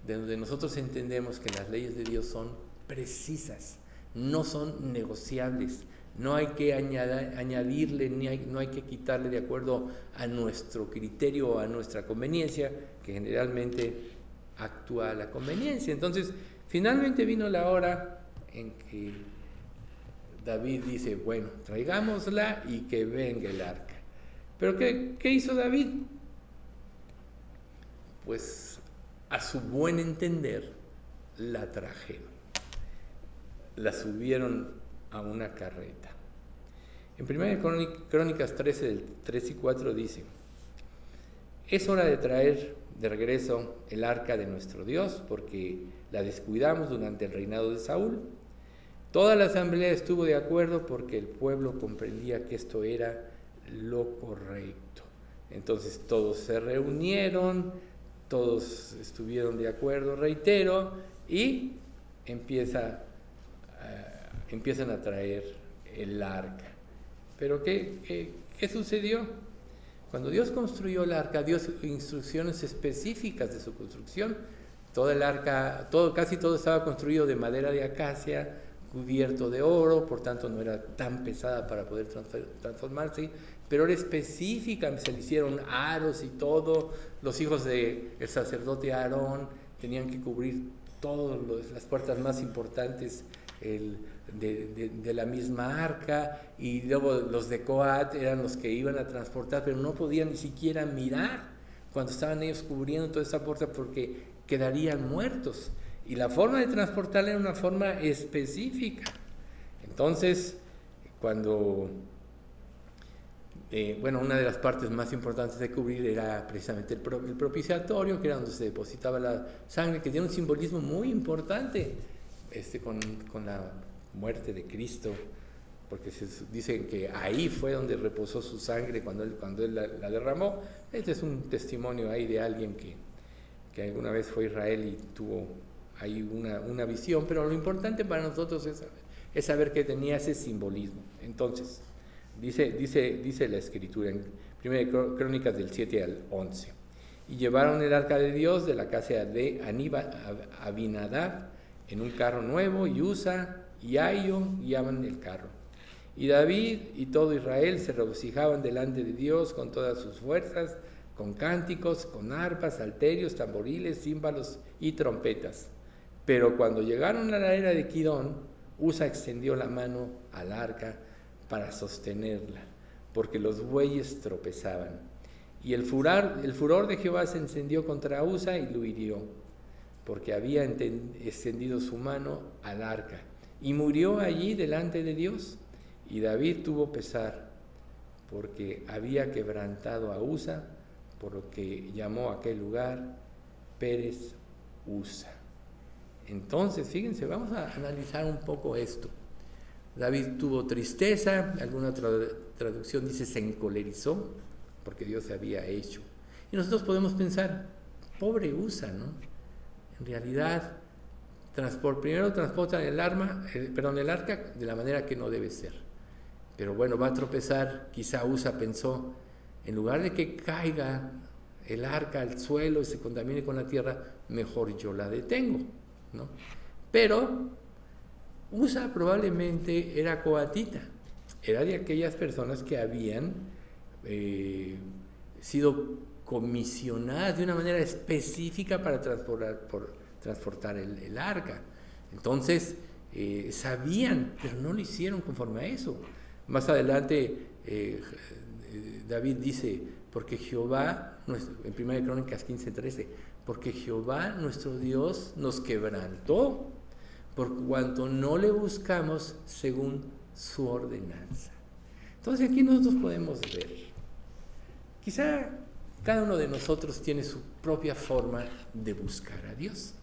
De donde nosotros entendemos que las leyes de Dios son precisas, no son negociables, no hay que añadirle ni no hay que quitarle de acuerdo a nuestro criterio o a nuestra conveniencia, que generalmente actúa a la conveniencia. Entonces, finalmente vino la hora en que David dice, bueno, traigámosla y que venga el arca. Pero ¿qué, hizo David? Pues a su buen entender la trajeron. La subieron a una carreta. En 1 Crónicas 13, del 3 y 4 dice, es hora de traer de regreso el arca de nuestro Dios porque la descuidamos durante el reinado de Saúl Toda la asamblea estuvo de acuerdo porque el pueblo comprendía que esto era lo correcto. Entonces todos se reunieron, todos estuvieron de acuerdo, reitero, y empieza, eh, empiezan a traer el arca. Pero ¿qué, qué, sucedió? Cuando Dios construyó el arca, dio instrucciones específicas de su construcción. Todo el arca, todo, casi todo estaba construido de madera de acacia, cubierto de oro, por tanto no era tan pesada para poder transformarse, pero era específica, se le hicieron aros y todo, los hijos del el sacerdote Aarón tenían que cubrir todas las puertas más importantes de, la misma arca, y luego los de Coat eran los que iban a transportar, pero no podían ni siquiera mirar cuando estaban ellos cubriendo toda esa puerta porque quedarían muertos. Y la forma de transportarla era una forma específica. Entonces, cuando eh, bueno, una de las partes más importantes de cubrir era precisamente el, propiciatorio, que era donde se depositaba la sangre, que tiene un simbolismo muy importante este, con, con la muerte de Cristo, porque dicen que ahí fue donde reposó su sangre cuando él, cuando él la, derramó. Este es un testimonio ahí de alguien que, que alguna vez fue a Israel y tuvo ahí una, una visión, pero lo importante para nosotros es, es saber que tenía ese simbolismo. Entonces, dice, dice, dice la escritura en 1 Crónicas del 7 al 11. Y llevaron el arca de Dios de la casa de Aníbal, Abinadab en un carro nuevo, y Usa y Ayo guiaban el carro. Y David y todo Israel se regocijaban delante de Dios con todas sus fuerzas, con cánticos, con arpas, salterios, tamboriles, címbalos y trompetas. Pero cuando llegaron a la era de Kidón, Usa extendió la mano al arca para sostenerla, porque los bueyes tropezaban. Y el furor, el furor de Jehová se encendió contra Usa y lo hirió, porque había extendido su mano al arca. Y murió allí delante de Dios. Y David tuvo pesar, porque había quebrantado a Usa, por lo que llamó aquel lugar Pérez Usa. Entonces, fíjense, vamos a analizar un poco esto. David tuvo tristeza, alguna traducción dice se encolerizó, porque Dios se había hecho. Y nosotros podemos pensar, pobre Usa, ¿no? En realidad, primero transportan el arma, perdón, el arca de la manera que no debe ser. Pero bueno, va a tropezar, quizá Usa pensó, en lugar de que caiga el arca al suelo y se contamine con la tierra, mejor yo la detengo. ¿No? Pero Usa probablemente era coatita, era de aquellas personas que habían eh, sido comisionadas de una manera específica para transportar, por, transportar el, arca. Entonces, eh, sabían, pero no lo hicieron conforme a eso. Más adelante, eh, David dice, porque Jehová, en 1 Crónicas 15, 13, porque Jehová nuestro Dios nos quebrantó, por cuanto no le buscamos según su ordenanza. Entonces aquí nosotros podemos ver, quizá cada uno de nosotros tiene su propia forma de buscar a Dios.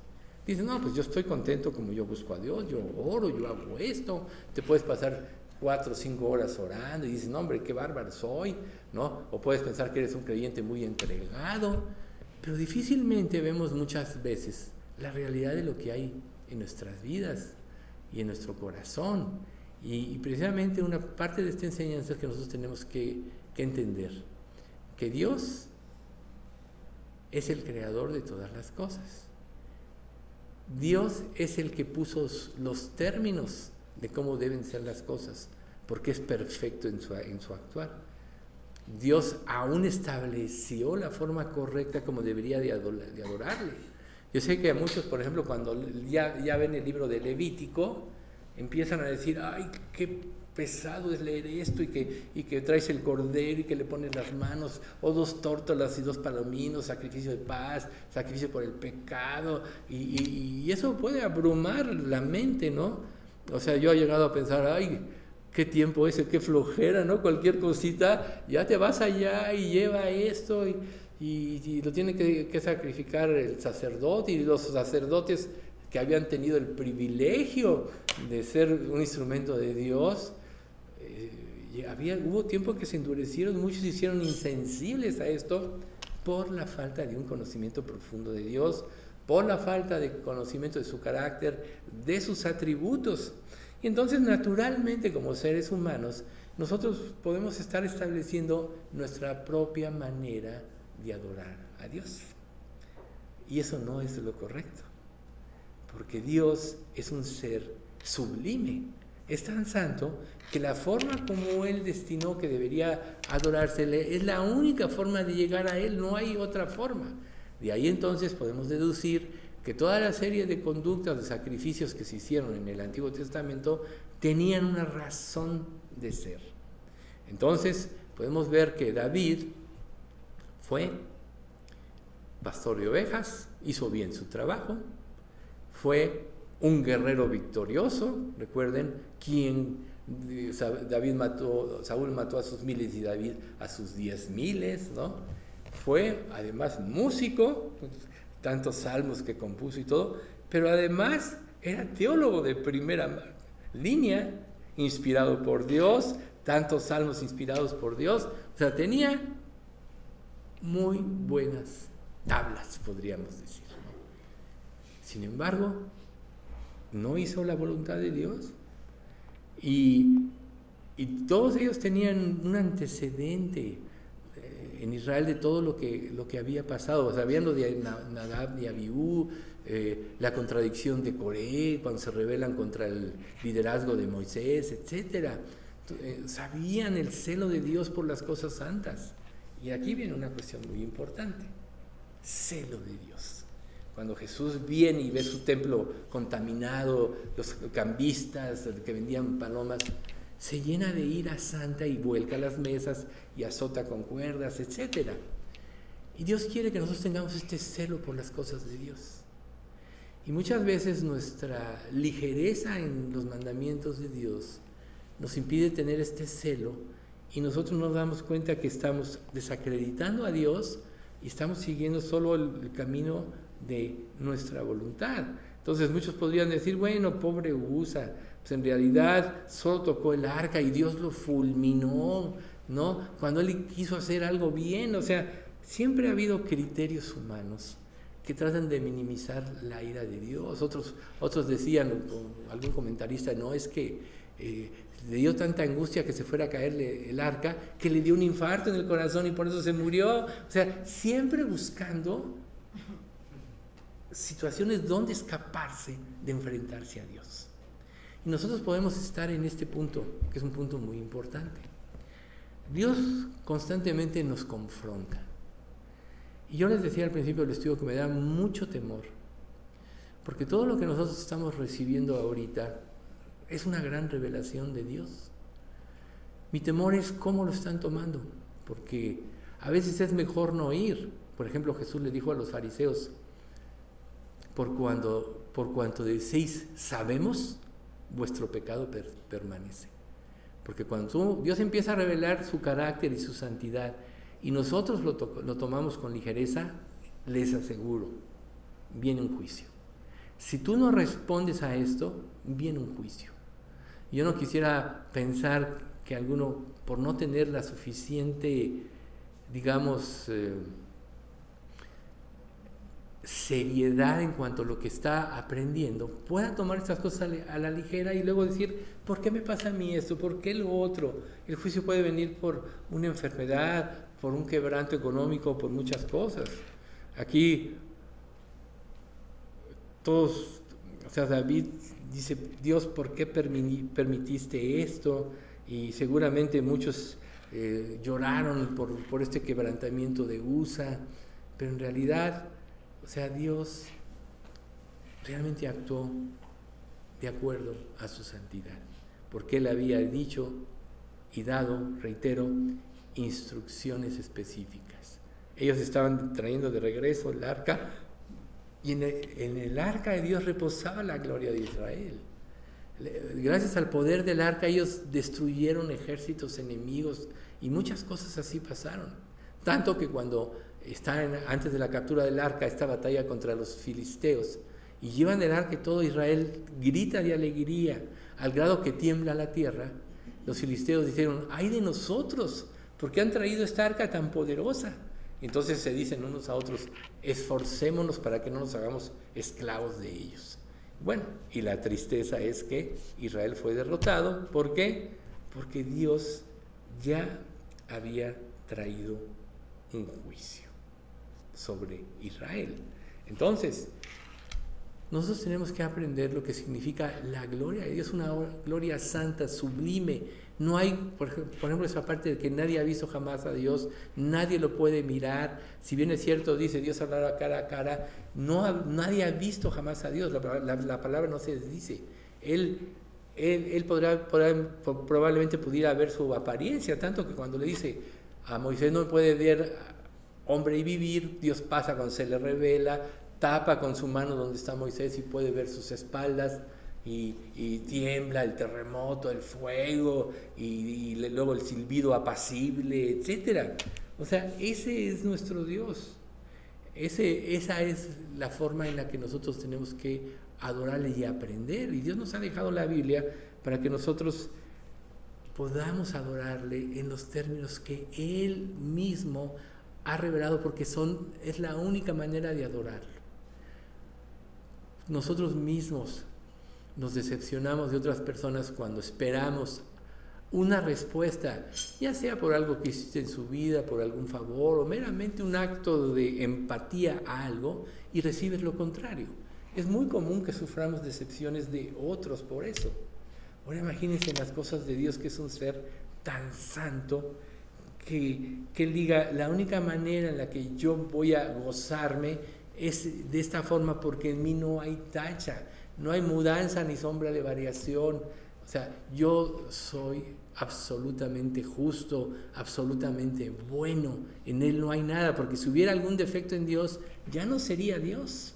Dice, no, pues yo estoy contento como yo busco a Dios, yo oro, yo hago esto, te puedes pasar cuatro o cinco horas orando y dices, no, hombre, qué bárbaro soy, ¿no? O puedes pensar que eres un creyente muy entregado, pero difícilmente vemos muchas veces la realidad de lo que hay en nuestras vidas y en nuestro corazón. Y, precisamente una parte de esta enseñanza es que nosotros tenemos que, que entender que Dios es el creador de todas las cosas. Dios es el que puso los términos de cómo deben ser las cosas, porque es perfecto en su, en su actuar. Dios aún estableció la forma correcta como debería de, adorarle. Yo sé que a muchos, por ejemplo, cuando ya, ven el libro de Levítico, empiezan a decir, ay, qué pesado es leer esto y que, y que traes el cordero y que le pones las manos, o dos tórtolas y dos palominos, sacrificio de paz, sacrificio por el pecado, y, y eso puede abrumar la mente, ¿no? O sea, yo he llegado a pensar, ay, qué tiempo ese, qué flojera, ¿no? Cualquier cosita, ya te vas allá y lleva esto y, lo tiene que, sacrificar el sacerdote y los sacerdotes que habían tenido el privilegio de ser un instrumento de Dios. Eh, había, hubo tiempo que se endurecieron, muchos se hicieron insensibles a esto por la falta de un conocimiento profundo de Dios, por la falta de conocimiento de su carácter, de sus atributos. Y entonces naturalmente como seres humanos nosotros podemos estar estableciendo nuestra propia manera de adorar a Dios. Y eso no es lo correcto, porque Dios es un ser sublime, es tan santo que la forma como Él destinó que debería adorársele es la única forma de llegar a Él, no hay otra forma. De ahí entonces podemos deducir que toda la serie de conductas, de sacrificios que se hicieron en el Antiguo Testamento tenían una razón de ser. Entonces, podemos ver que David fue pastor de ovejas, hizo bien su trabajo, fue un guerrero victorioso, recuerden, quien David mató, Saúl mató a sus miles y David a sus diez miles, ¿no? Fue además músico, tantos salmos que compuso y todo, pero además era teólogo de primera línea, inspirado por Dios, tantos salmos inspirados por Dios, o sea, tenía muy buenas tablas, podríamos decir. Sin embargo, no hizo la voluntad de Dios y, todos ellos tenían un antecedente en Israel de todo lo que, lo que había pasado, sabían lo de Nadab y Abiú, eh, la contradicción de Coré, cuando se rebelan contra el liderazgo de Moisés, etc. Eh, sabían el celo de Dios por las cosas santas. Y aquí viene una cuestión muy importante, celo de Dios. Cuando Jesús viene y ve su templo contaminado, los cambistas que vendían palomas, se llena de ira santa y vuelca las mesas y azota con cuerdas, etc. Y Dios quiere que nosotros tengamos este celo por las cosas de Dios. Y muchas veces nuestra ligereza en los mandamientos de Dios nos impide tener este celo y nosotros nos damos cuenta que estamos desacreditando a Dios y estamos siguiendo solo el, camino de nuestra voluntad. Entonces muchos podrían decir, bueno, pobre Usa, pues en realidad solo tocó el arca y Dios lo fulminó, ¿no? Cuando él quiso hacer algo bien, o sea, siempre ha habido criterios humanos que tratan de minimizar la ira de Dios. Otros, otros decían, algún comentarista, no, es que eh, le dio tanta angustia que se fuera a caerle el arca, que le dio un infarto en el corazón y por eso se murió. O sea, siempre buscando situaciones donde escaparse de enfrentarse a Dios. Y nosotros podemos estar en este punto, que es un punto muy importante. Dios constantemente nos confronta. Y yo les decía al principio del estudio que me da mucho temor, porque todo lo que nosotros estamos recibiendo ahorita es una gran revelación de Dios. Mi temor es cómo lo están tomando, porque a veces es mejor no ir. Por ejemplo, Jesús le dijo a los fariseos, por, cuando, por cuanto decís sabemos, vuestro pecado permanece. Porque cuando Dios empieza a revelar su carácter y su santidad y nosotros lo, lo tomamos con ligereza, les aseguro, viene un juicio. Si tú no respondes a esto, viene un juicio. Yo no quisiera pensar que alguno, por no tener la suficiente, digamos, eh, seriedad en cuanto a lo que está aprendiendo, pueda tomar estas cosas a la ligera y luego decir, ¿por qué me pasa a mí esto? ¿Por qué lo otro? El juicio puede venir por una enfermedad, por un quebranto económico, por muchas cosas. Aquí todos, o sea, David dice, Dios, ¿por qué permitiste esto? Y seguramente muchos eh, lloraron por, por, este quebrantamiento de USA, pero en realidad, o sea, Dios realmente actuó de acuerdo a su santidad, porque Él había dicho y dado, reitero, instrucciones específicas. Ellos estaban trayendo de regreso el arca y en el, arca de Dios reposaba la gloria de Israel. Gracias al poder del arca ellos destruyeron ejércitos enemigos y muchas cosas así pasaron. Tanto que cuando está antes de la captura del arca, esta batalla contra los filisteos, y llevan el arca y todo Israel grita de alegría, al grado que tiembla la tierra, los filisteos dijeron, ay de nosotros, ¿por qué han traído esta arca tan poderosa? Entonces se dicen unos a otros, esforcémonos para que no nos hagamos esclavos de ellos. Bueno, y la tristeza es que Israel fue derrotado. ¿Por qué? Porque Dios ya había traído un juicio sobre Israel. Entonces, nosotros tenemos que aprender lo que significa la gloria de Dios, una gloria santa, sublime, no hay, por ejemplo, esa parte de que nadie ha visto jamás a Dios, nadie lo puede mirar. Si bien es cierto, dice Dios hablará cara a cara, no, nadie ha visto jamás a Dios, la, palabra no se dice. Él, él, podrá, probablemente pudiera ver su apariencia, tanto que cuando le dice a Moisés no puede ver hombre y vivir, Dios pasa cuando se le revela, tapa con su mano donde está Moisés y puede ver sus espaldas. y, tiembla el terremoto, el fuego y, luego el silbido apacible, etc. O sea, ese es nuestro Dios. Ese, esa es la forma en la que nosotros tenemos que adorarle y aprender. Y Dios nos ha dejado la Biblia para que nosotros podamos adorarle en los términos que Él mismo ha revelado, porque son, es la única manera de adorarlo. Nosotros mismos nos decepcionamos de otras personas cuando esperamos una respuesta, ya sea por algo que hiciste en su vida, por algún favor o meramente un acto de empatía a algo y recibes lo contrario. Es muy común que suframos decepciones de otros por eso. Ahora imagínense las cosas de Dios que es un ser tan santo que, que él diga, la única manera en la que yo voy a gozarme es de esta forma porque en mí no hay tacha, no hay mudanza ni sombra de variación. O sea, yo soy absolutamente justo, absolutamente bueno. En Él no hay nada, porque si hubiera algún defecto en Dios, ya no sería Dios.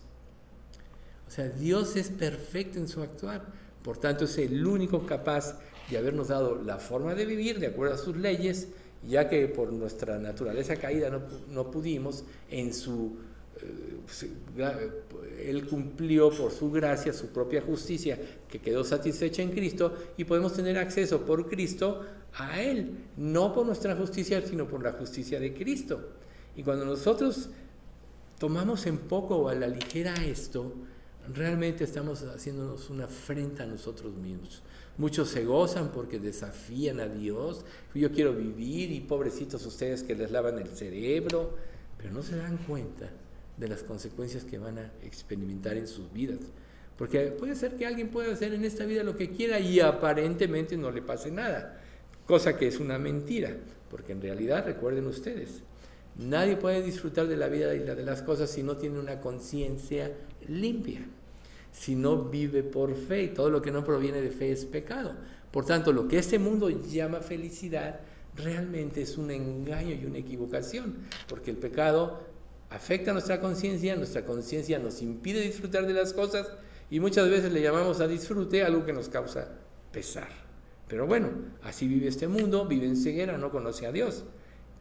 O sea, Dios es perfecto en su actuar. Por tanto, es el único capaz de habernos dado la forma de vivir de acuerdo a sus leyes, ya que por nuestra naturaleza caída no, no pudimos en su eh, él cumplió por su gracia su propia justicia que quedó satisfecha en Cristo y podemos tener acceso por Cristo a Él, no por nuestra justicia, sino por la justicia de Cristo. Y cuando nosotros tomamos en poco o a la ligera esto, realmente estamos haciéndonos una afrenta a nosotros mismos. Muchos se gozan porque desafían a Dios. Yo quiero vivir y pobrecitos ustedes que les lavan el cerebro, pero no se dan cuenta de las consecuencias que van a experimentar en sus vidas. Porque puede ser que alguien pueda hacer en esta vida lo que quiera y aparentemente no le pase nada, cosa que es una mentira, porque en realidad recuerden ustedes, nadie puede disfrutar de la vida y de las cosas si no tiene una conciencia limpia, si no vive por fe y todo lo que no proviene de fe es pecado. Por tanto, lo que este mundo llama felicidad realmente es un engaño y una equivocación, porque el pecado afecta nuestra conciencia, nuestra conciencia nos impide disfrutar de las cosas y muchas veces le llamamos a disfrute algo que nos causa pesar. Pero bueno, así vive este mundo, vive en ceguera, no conoce a Dios.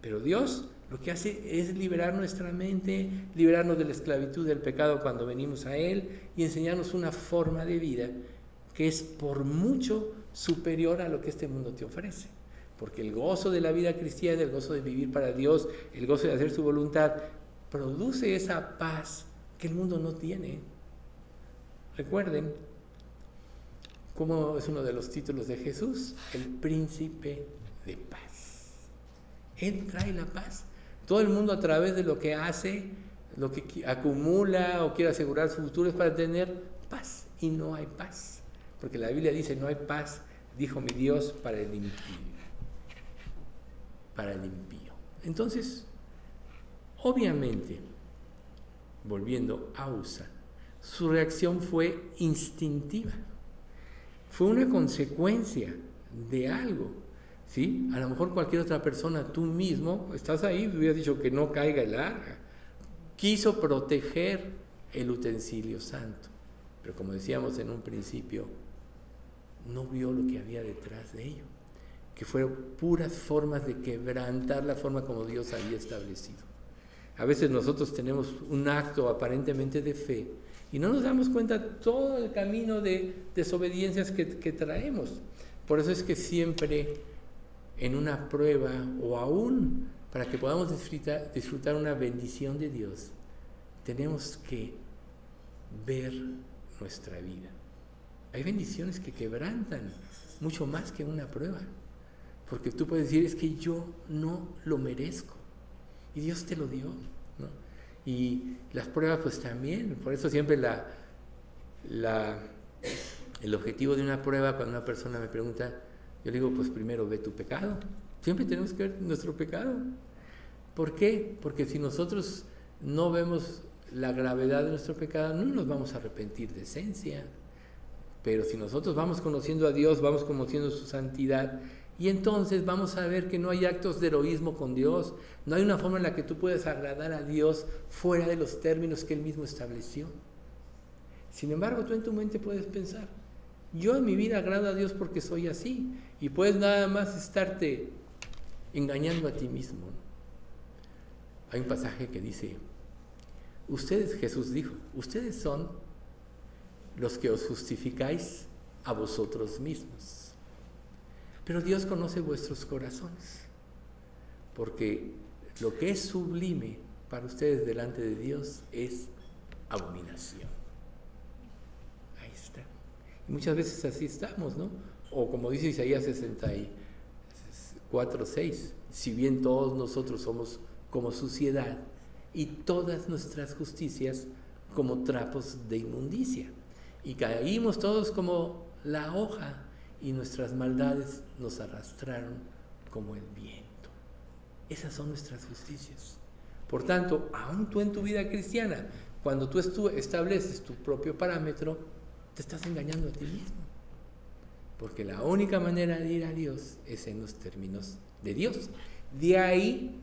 Pero Dios lo que hace es liberar nuestra mente, liberarnos de la esclavitud del pecado cuando venimos a Él y enseñarnos una forma de vida que es por mucho superior a lo que este mundo te ofrece. Porque el gozo de la vida cristiana, el gozo de vivir para Dios, el gozo de hacer su voluntad, produce esa paz que el mundo no tiene. Recuerden cómo es uno de los títulos de Jesús, el príncipe de paz. Él trae la paz. Todo el mundo a través de lo que hace, lo que acumula o quiere asegurar su futuro es para tener paz. Y no hay paz. Porque la Biblia dice, no hay paz, dijo mi Dios, para el impío. Para el impío. Entonces, Obviamente, volviendo a USA, su reacción fue instintiva. Fue una consecuencia de algo. ¿Sí? A lo mejor cualquier otra persona, tú mismo, estás ahí, hubieras dicho que no caiga el arca. Quiso proteger el utensilio santo. Pero como decíamos en un principio, no vio lo que había detrás de ello, que fueron puras formas de quebrantar la forma como Dios había establecido. A veces nosotros tenemos un acto aparentemente de fe y no nos damos cuenta todo el camino de desobediencias que, traemos. Por eso es que siempre en una prueba o aún para que podamos disfrutar, una bendición de Dios, tenemos que ver nuestra vida. Hay bendiciones que quebrantan mucho más que una prueba. Porque tú puedes decir, es que yo no lo merezco. Y Dios te lo dio. Y las pruebas pues también, por eso siempre la, la, el objetivo de una prueba cuando una persona me pregunta, yo digo, pues primero ve tu pecado. Siempre tenemos que ver nuestro pecado. ¿Por qué? Porque si nosotros no vemos la gravedad de nuestro pecado, no nos vamos a arrepentir de esencia. Pero si nosotros vamos conociendo a Dios, vamos conociendo su santidad, y entonces vamos a ver que no hay actos de heroísmo con Dios, no hay una forma en la que tú puedes agradar a Dios fuera de los términos que Él mismo estableció. Sin embargo, tú en tu mente puedes pensar, Yo en mi vida agrado a Dios porque soy así. Y puedes nada más estarte engañando a ti mismo. Hay un pasaje que dice, ustedes, Jesús dijo, ustedes son los que os justificáis a vosotros mismos. Pero Dios conoce vuestros corazones, porque lo que es sublime para ustedes delante de Dios es abominación. Y muchas veces así estamos, ¿no? O como dice Isaías 64, 6, si bien todos nosotros somos como suciedad y todas nuestras justicias como trapos de inmundicia. Y caímos todos como la hoja y nuestras maldades nos arrastraron como el viento. Esas son nuestras justicias. Por tanto, aún tú en tu vida cristiana, cuando tú estableces tu propio parámetro, te estás engañando a ti mismo. Porque la única manera de ir a Dios es en los términos de Dios. De ahí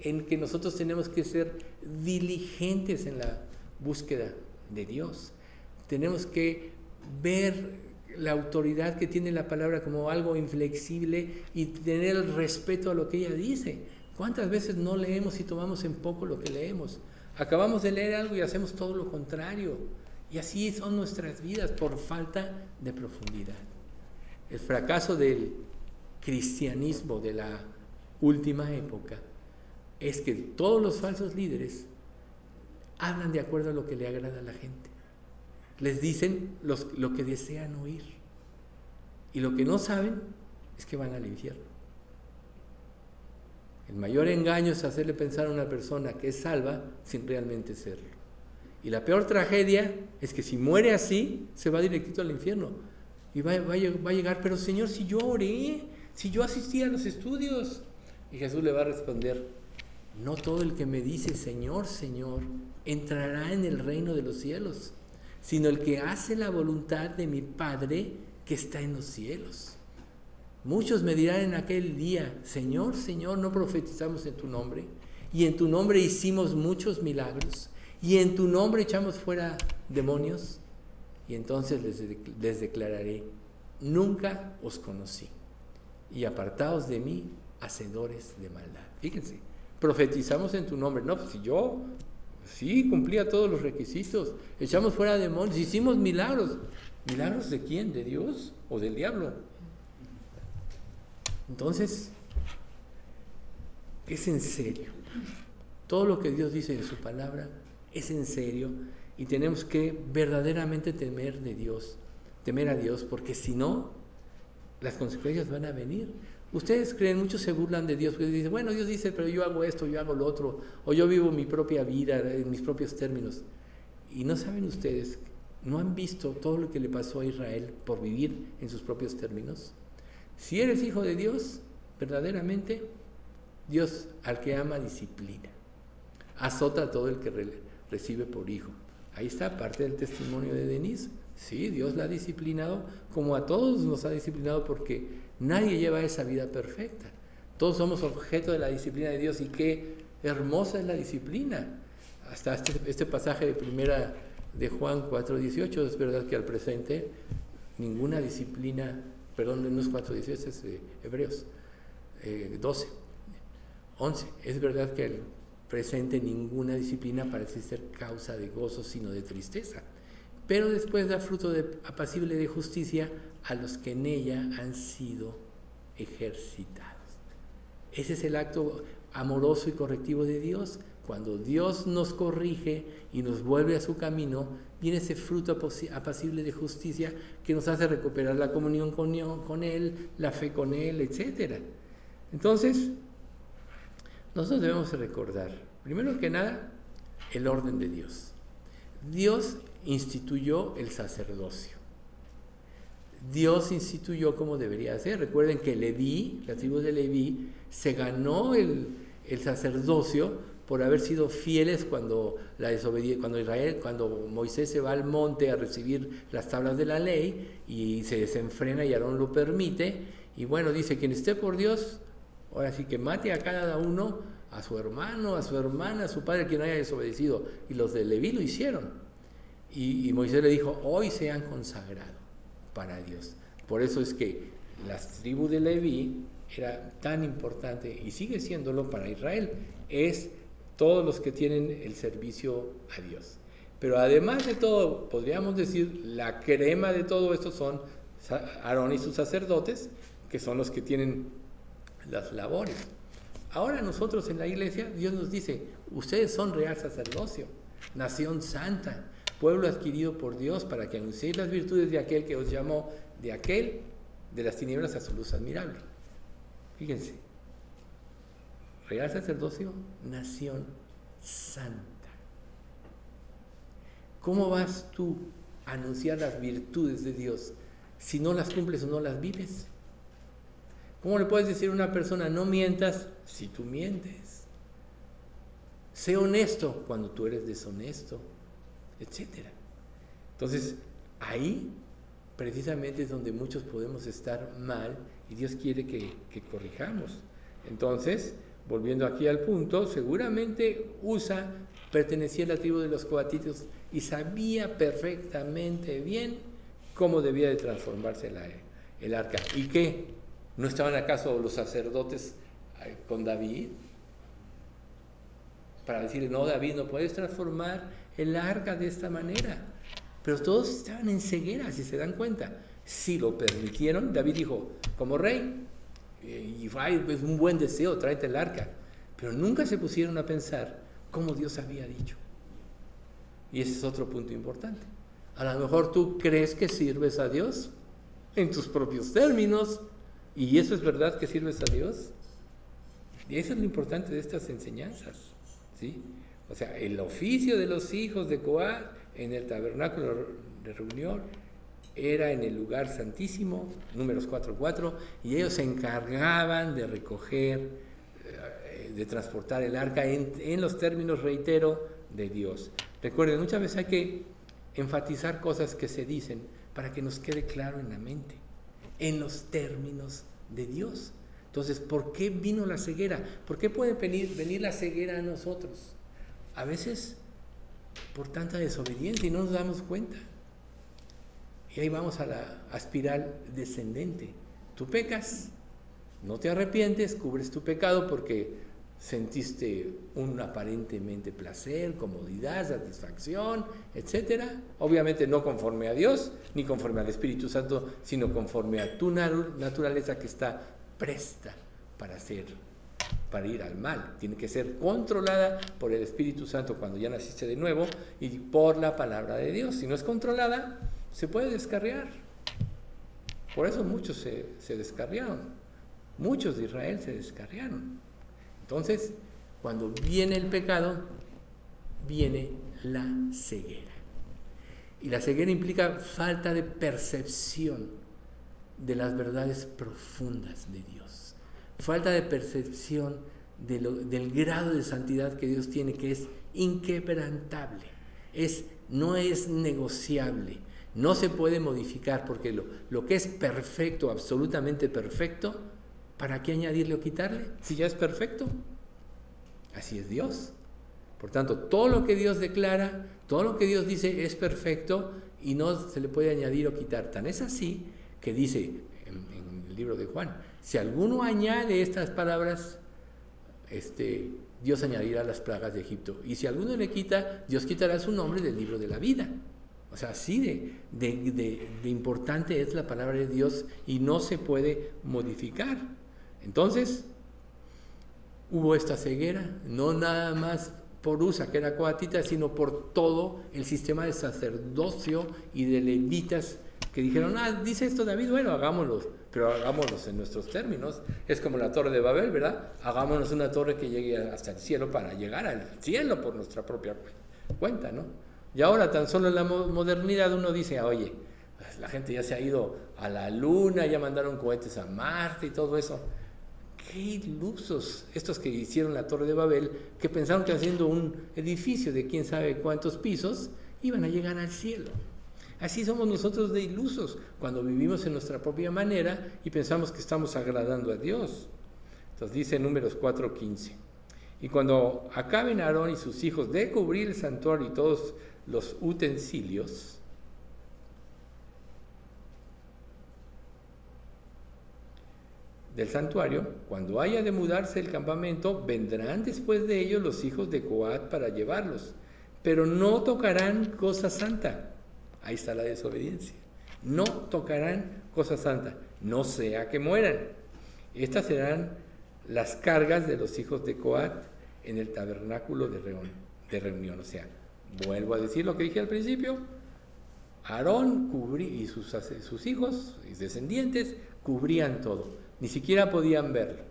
en que nosotros tenemos que ser diligentes en la búsqueda de Dios. Tenemos que ver la autoridad que tiene la palabra como algo inflexible y tener el respeto a lo que ella dice. ¿Cuántas veces no leemos y tomamos en poco lo que leemos? Acabamos de leer algo y hacemos todo lo contrario. Y así son nuestras vidas por falta de profundidad. El fracaso del cristianismo de la última época es que todos los falsos líderes hablan de acuerdo a lo que le agrada a la gente. Les dicen lo que desean oír. Y lo que no saben es que van al infierno. El mayor engaño es hacerle pensar a una persona que es salva sin realmente serlo. Y la peor tragedia es que si muere así, se va directito al infierno. Y va, va, va a llegar, pero Señor, si yo oré, si yo asistí a los estudios. Y Jesús le va a responder, no todo el que me dice Señor, Señor, entrará en el reino de los cielos, sino el que hace la voluntad de mi Padre que está en los cielos. Muchos me dirán en aquel día, Señor, Señor, no profetizamos en tu nombre, y en tu nombre hicimos muchos milagros, y en tu nombre echamos fuera demonios, y entonces les, declararé, nunca os conocí, y apartaos de mí, hacedores de maldad. Fíjense, profetizamos en tu nombre. No, pues si yo, sí, cumplía todos los requisitos, echamos fuera demonios, hicimos milagros. ¿Milagros de quién? ¿De Dios o del diablo? Entonces, es en serio. Todo lo que Dios dice en su palabra es en serio y tenemos que verdaderamente temer de Dios, temer a Dios, porque si no, las consecuencias van a venir. Ustedes creen, muchos se burlan de Dios, porque dicen, bueno, Dios dice, pero yo hago esto, yo hago lo otro, o yo vivo mi propia vida en mis propios términos. Y no saben ustedes, no han visto todo lo que le pasó a Israel por vivir en sus propios términos. Si eres hijo de Dios, verdaderamente, Dios al que ama disciplina. Azota a todo el que recibe por hijo. Ahí está parte del testimonio de Denise. Sí, Dios la ha disciplinado como a todos nos ha disciplinado porque Nadie lleva esa vida perfecta. Todos somos objeto de la disciplina de Dios y qué hermosa es la disciplina. Hasta este, este pasaje de primera de Juan 4.18 es verdad que al presente ninguna disciplina, perdón, no es 4.18, es de Hebreos 12, eh, 11. Es verdad que al presente ninguna disciplina parece ser causa de gozo, sino de tristeza. Pero después da fruto apacible de justicia a los que en ella han sido ejercitados. Ese es el acto amoroso y correctivo de Dios. Cuando Dios nos corrige y nos vuelve a su camino, viene ese fruto apacible de justicia que nos hace recuperar la comunión con Él, la fe con Él, etc. Entonces, nosotros debemos recordar, primero que nada, el orden de Dios. Dios instituyó el sacerdocio. Dios instituyó como debería ser. Recuerden que Leví, la tribu de Leví, se ganó el, sacerdocio por haber sido fieles cuando, cuando Israel, cuando Moisés se va al monte a recibir las tablas de la ley y se desenfrena y Aarón lo permite. Y bueno, dice, quien esté por Dios, ahora sí que mate a cada uno, a su hermano, a su hermana, a su padre, quien haya desobedecido. Y los de Leví lo hicieron. Y, Moisés le dijo, hoy se han consagrado para Dios. Por eso es que las tribus de Leví era tan importante y sigue siéndolo para Israel. Es todos los que tienen el servicio a Dios. Pero además de todo, podríamos decir, la crema de todo esto son Aarón y sus sacerdotes, que son los que tienen las labores. Ahora nosotros en la iglesia, Dios nos dice, ustedes son real sacerdocio, nación santa, pueblo adquirido por Dios para que anunciéis las virtudes de aquel que os llamó, de aquel de las tinieblas a su luz admirable. Fíjense, real sacerdocio, nación santa. ¿Cómo vas tú a anunciar las virtudes de Dios si no las cumples o no las vives? ¿Cómo le puedes decir a una persona no mientas si tú mientes? Sé honesto cuando tú eres deshonesto, etcétera. Entonces, ahí precisamente es donde muchos podemos estar mal y Dios quiere que, que corrijamos. Entonces, volviendo aquí al punto, seguramente Usa pertenecía a la tribu de los coatitos y sabía perfectamente bien cómo debía de transformarse el arca. ¿Y qué? ¿No estaban acaso los sacerdotes eh, con David? Para decirle, no, David, no puedes transformar el arca de esta manera. Pero todos estaban en ceguera, si se dan cuenta. Si lo permitieron, David dijo, como rey, eh, y es un buen deseo, tráete el arca. Pero nunca se pusieron a pensar cómo Dios había dicho. Y ese es otro punto importante. A lo mejor tú crees que sirves a Dios en tus propios términos. ¿Y eso es verdad que sirves a Dios? Y eso es lo importante de estas enseñanzas. ¿sí? O sea, el oficio de los hijos de Coat en el tabernáculo de reunión era en el lugar santísimo, números 4.4, y ellos se encargaban de recoger, eh, de transportar el arca en, en los términos, reitero, de Dios. Recuerden, muchas veces hay que enfatizar cosas que se dicen para que nos quede claro en la mente, en los términos de Dios. Entonces, ¿por qué vino la ceguera? ¿Por qué puede venir, venir la ceguera a nosotros? A veces por tanta desobediencia y no nos damos cuenta. Y ahí vamos a la espiral descendente. Tú pecas, no te arrepientes, cubres tu pecado porque sentiste un aparentemente placer, comodidad, satisfacción, etc. Obviamente no conforme a Dios, ni conforme al Espíritu Santo, sino conforme a tu naturaleza que está presta para para ir al mal. Tiene que ser controlada por el Espíritu Santo cuando ya naciste de nuevo y por la palabra de Dios. Si no es controlada, se puede descarriar. Por eso muchos se, se descarriaron. Muchos de Israel se descarriaron. Entonces, cuando viene el pecado, viene la ceguera. Y la ceguera implica falta de percepción de las verdades profundas de Dios. Falta de percepción del grado de santidad que Dios tiene, que es inquebrantable. Es, no es negociable no se puede modificar porque lo, lo que es perfecto, absolutamente perfecto, ¿para qué añadirle o quitarle? Si ya es perfecto. Así es Dios. Por tanto, todo lo que Dios declara, todo lo que Dios dice es perfecto y no se le puede añadir o quitar. Tan es así que dice en, el libro de Juan, si alguno añade estas palabras, este, Dios añadirá las plagas de Egipto. Y si alguno le quita, Dios quitará su nombre del libro de la vida. O sea, así de, importante es la palabra de Dios y no se puede modificar. Entonces, hubo esta ceguera, no nada más por Usa, que era coatita, sino por todo el sistema de sacerdocio y de levitas que dijeron, ah, dice esto David, bueno, hagámoslo, pero hagámoslo en nuestros términos. Es como la torre de Babel, ¿verdad? Hagámonos una torre que llegue hasta el cielo para llegar al cielo por nuestra propia cuenta, ¿no? Y ahora tan solo en la modernidad uno dice, oye, la gente ya se ha ido a la luna, ya mandaron cohetes a Marte y todo eso. Qué ilusos estos que hicieron la Torre de Babel, que pensaron que haciendo un edificio de quién sabe cuántos pisos, iban a llegar al cielo. Así somos nosotros de ilusos cuando vivimos en nuestra propia manera y pensamos que estamos agradando a Dios. Entonces dice números 4:15. Y cuando acaben Aarón y sus hijos de cubrir el santuario y todos los utensilios, del santuario, cuando haya de mudarse el campamento, vendrán después de ellos los hijos de Coat para llevarlos, pero no tocarán cosa santa. Ahí está la desobediencia. No tocarán cosa santa, no sea que mueran. Estas serán las cargas de los hijos de Coat en el tabernáculo de, de reunión. O sea, vuelvo a decir lo que dije al principio, Aarón y sus, sus hijos y descendientes cubrían todo, ni siquiera podían verlo.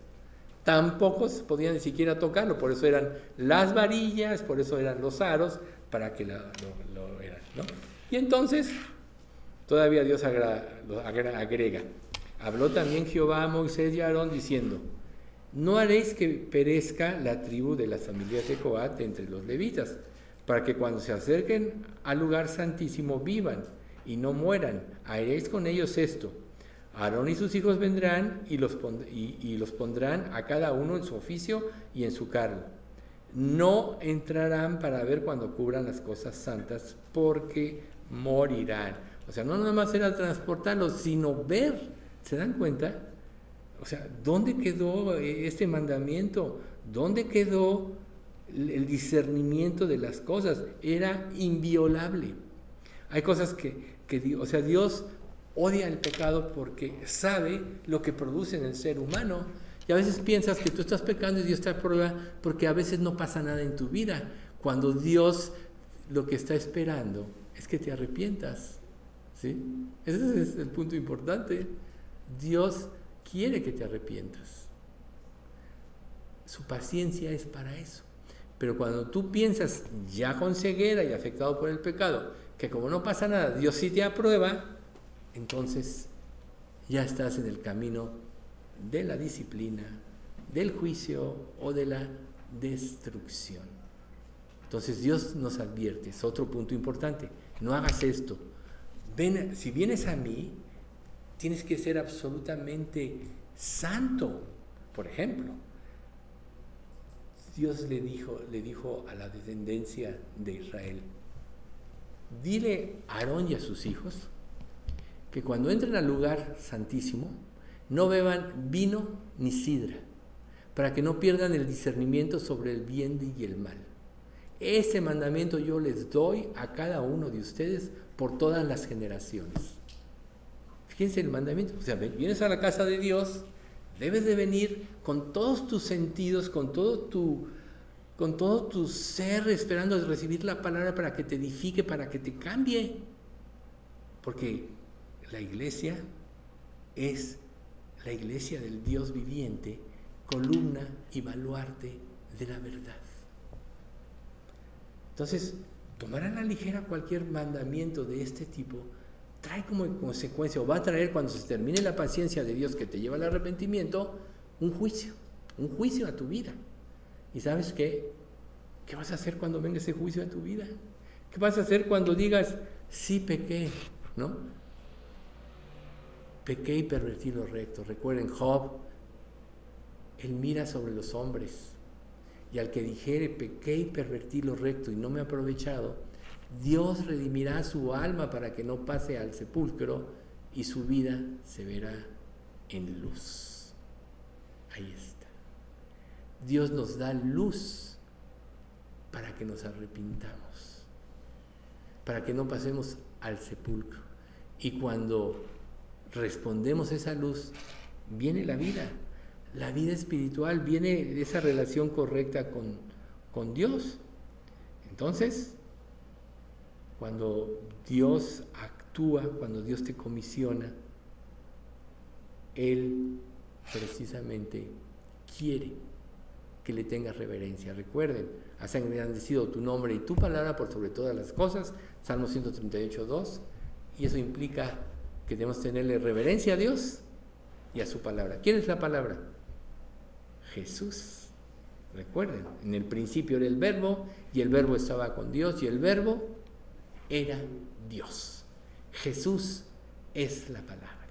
Tampoco podían ni siquiera tocarlo, por eso eran las varillas, por eso eran los aros, para que lo, eran. Y entonces, todavía Dios agrega, habló también Jehová a Moisés y a Aarón diciendo, no haréis que perezca la tribu de las familias de Coat entre los levitas, para que cuando se acerquen al lugar santísimo vivan y no mueran. Haréis con ellos esto. Aarón y sus hijos vendrán y los, y, los pondrán a cada uno en su oficio y en su cargo. No entrarán para ver cuando cubran las cosas santas, porque morirán. O sea, no nada más era transportarlos, sino ver. ¿Se dan cuenta? O sea, ¿dónde quedó este mandamiento? ¿Dónde quedó el discernimiento de las cosas, era inviolable. Hay cosas que, que, o sea, Dios odia el pecado porque sabe lo que produce en el ser humano. Y a veces piensas que tú estás pecando y Dios te aprueba porque a veces no pasa nada en tu vida. Cuando Dios lo que está esperando es que te arrepientas. ¿Sí? Ese es el punto importante. Dios quiere que te arrepientas. Su paciencia es para eso. Pero cuando tú piensas ya con ceguera y afectado por el pecado, que como no pasa nada, Dios sí te aprueba, entonces ya estás en el camino de la disciplina, del juicio o de la destrucción. Entonces Dios nos advierte, es otro punto importante, no hagas esto. Ven, si vienes a mí, tienes que ser absolutamente santo, por ejemplo. Dios le dijo, le dijo a la descendencia de Israel, dile a Aarón y a sus hijos que cuando entren al lugar santísimo no beban vino ni sidra, para que no pierdan el discernimiento sobre el bien y el mal. Ese mandamiento yo les doy a cada uno de ustedes por todas las generaciones. Fíjense el mandamiento. O sea, vienes a la casa de Dios, Debes de venir con todos tus sentidos, con todo tu, con todo tu ser, esperando recibir la palabra para que te edifique, para que te cambie. Porque la iglesia es la iglesia del Dios viviente, columna y baluarte de la verdad. Entonces, tomar a la ligera cualquier mandamiento de este tipo trae como consecuencia, o va a traer cuando se termine la paciencia de Dios que te lleva al arrepentimiento, un juicio, un juicio a tu vida. ¿Y sabes qué? ¿Qué vas a hacer cuando venga ese juicio a tu vida? ¿Qué vas a hacer cuando digas, sí pequé, ¿no? Pequé y pervertí lo recto. Recuerden, Job, él mira sobre los hombres. Y al que dijere, pequé y pervertí lo recto y no me he aprovechado, Dios redimirá su alma para que no pase al sepulcro y su vida se verá en luz. Ahí está. Dios nos da luz para que nos arrepintamos, para que no pasemos al sepulcro. Y cuando respondemos esa luz, viene la vida, la vida espiritual, viene esa relación correcta con, con Dios. Entonces, cuando Dios actúa, cuando Dios te comisiona, Él precisamente quiere que le tengas reverencia. Recuerden, has engrandecido tu nombre y tu palabra por sobre todas las cosas, Salmo 138, 2, y eso implica que debemos tenerle reverencia a Dios y a su palabra. ¿Quién es la palabra? Jesús. Recuerden, en el principio era el verbo y el verbo estaba con Dios y el verbo era Dios. Jesús es la palabra.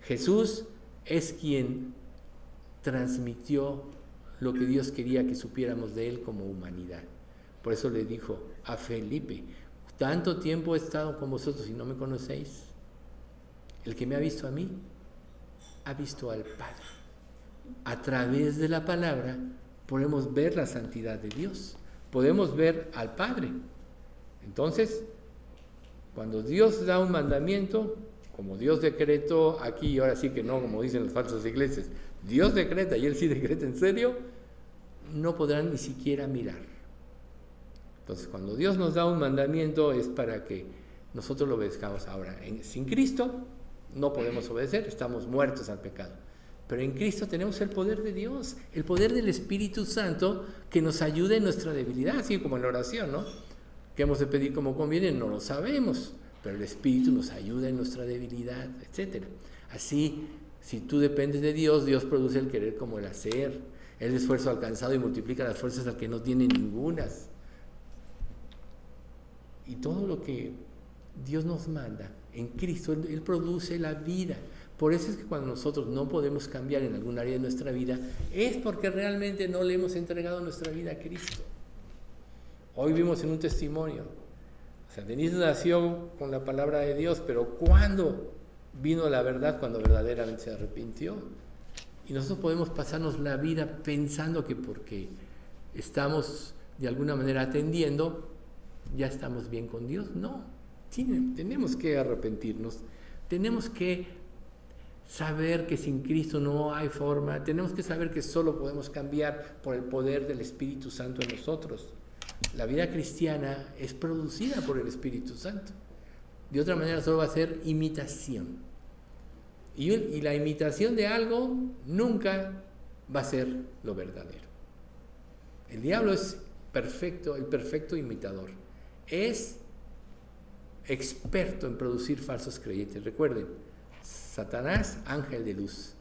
Jesús es quien transmitió lo que Dios quería que supiéramos de él como humanidad. Por eso le dijo a Felipe, tanto tiempo he estado con vosotros y no me conocéis. El que me ha visto a mí, ha visto al Padre. a través de la palabra podemos ver la santidad de Dios, podemos ver al Padre. Entonces, cuando Dios da un mandamiento, como Dios decretó aquí, ahora sí que no, como dicen las falsas iglesias, Dios decreta y Él sí decreta en serio, no podrán ni siquiera mirar. Entonces, cuando Dios nos da un mandamiento es para que nosotros lo obedezcamos. Ahora, sin Cristo no podemos obedecer, estamos muertos al pecado. Pero en Cristo tenemos el poder de Dios, el poder del Espíritu Santo que nos ayude en nuestra debilidad, así como en la oración, ¿no? ¿Qué hemos de pedir como conviene? No lo sabemos, pero el Espíritu nos ayuda en nuestra debilidad, etc. Así, si tú dependes de Dios, Dios produce el querer como el hacer. El esfuerzo alcanzado y multiplica las fuerzas al que no tiene ningunas. Y todo lo que Dios nos manda en Cristo, Él, produce la vida. Por eso es que cuando nosotros no podemos cambiar en algún área de nuestra vida, es porque realmente no le hemos entregado nuestra vida a Cristo. Hoy vimos en un testimonio, o sea, Denise nació con la palabra de Dios, pero ¿cuándo vino la verdad? Cuando verdaderamente se arrepintió. Y nosotros podemos pasarnos la vida pensando que porque estamos de alguna manera atendiendo, ya estamos bien con Dios. No, tenemos que arrepentirnos, tenemos que saber que sin Cristo no hay forma, tenemos que saber que solo podemos cambiar por el poder del Espíritu Santo en nosotros. La vida cristiana es producida por el Espíritu Santo. De otra manera solo va a ser imitación. Y, y la imitación de algo nunca va a ser lo verdadero. El diablo es perfecto, el perfecto imitador. Es experto en producir falsos creyentes. Recuerden, Satanás, ángel de luz.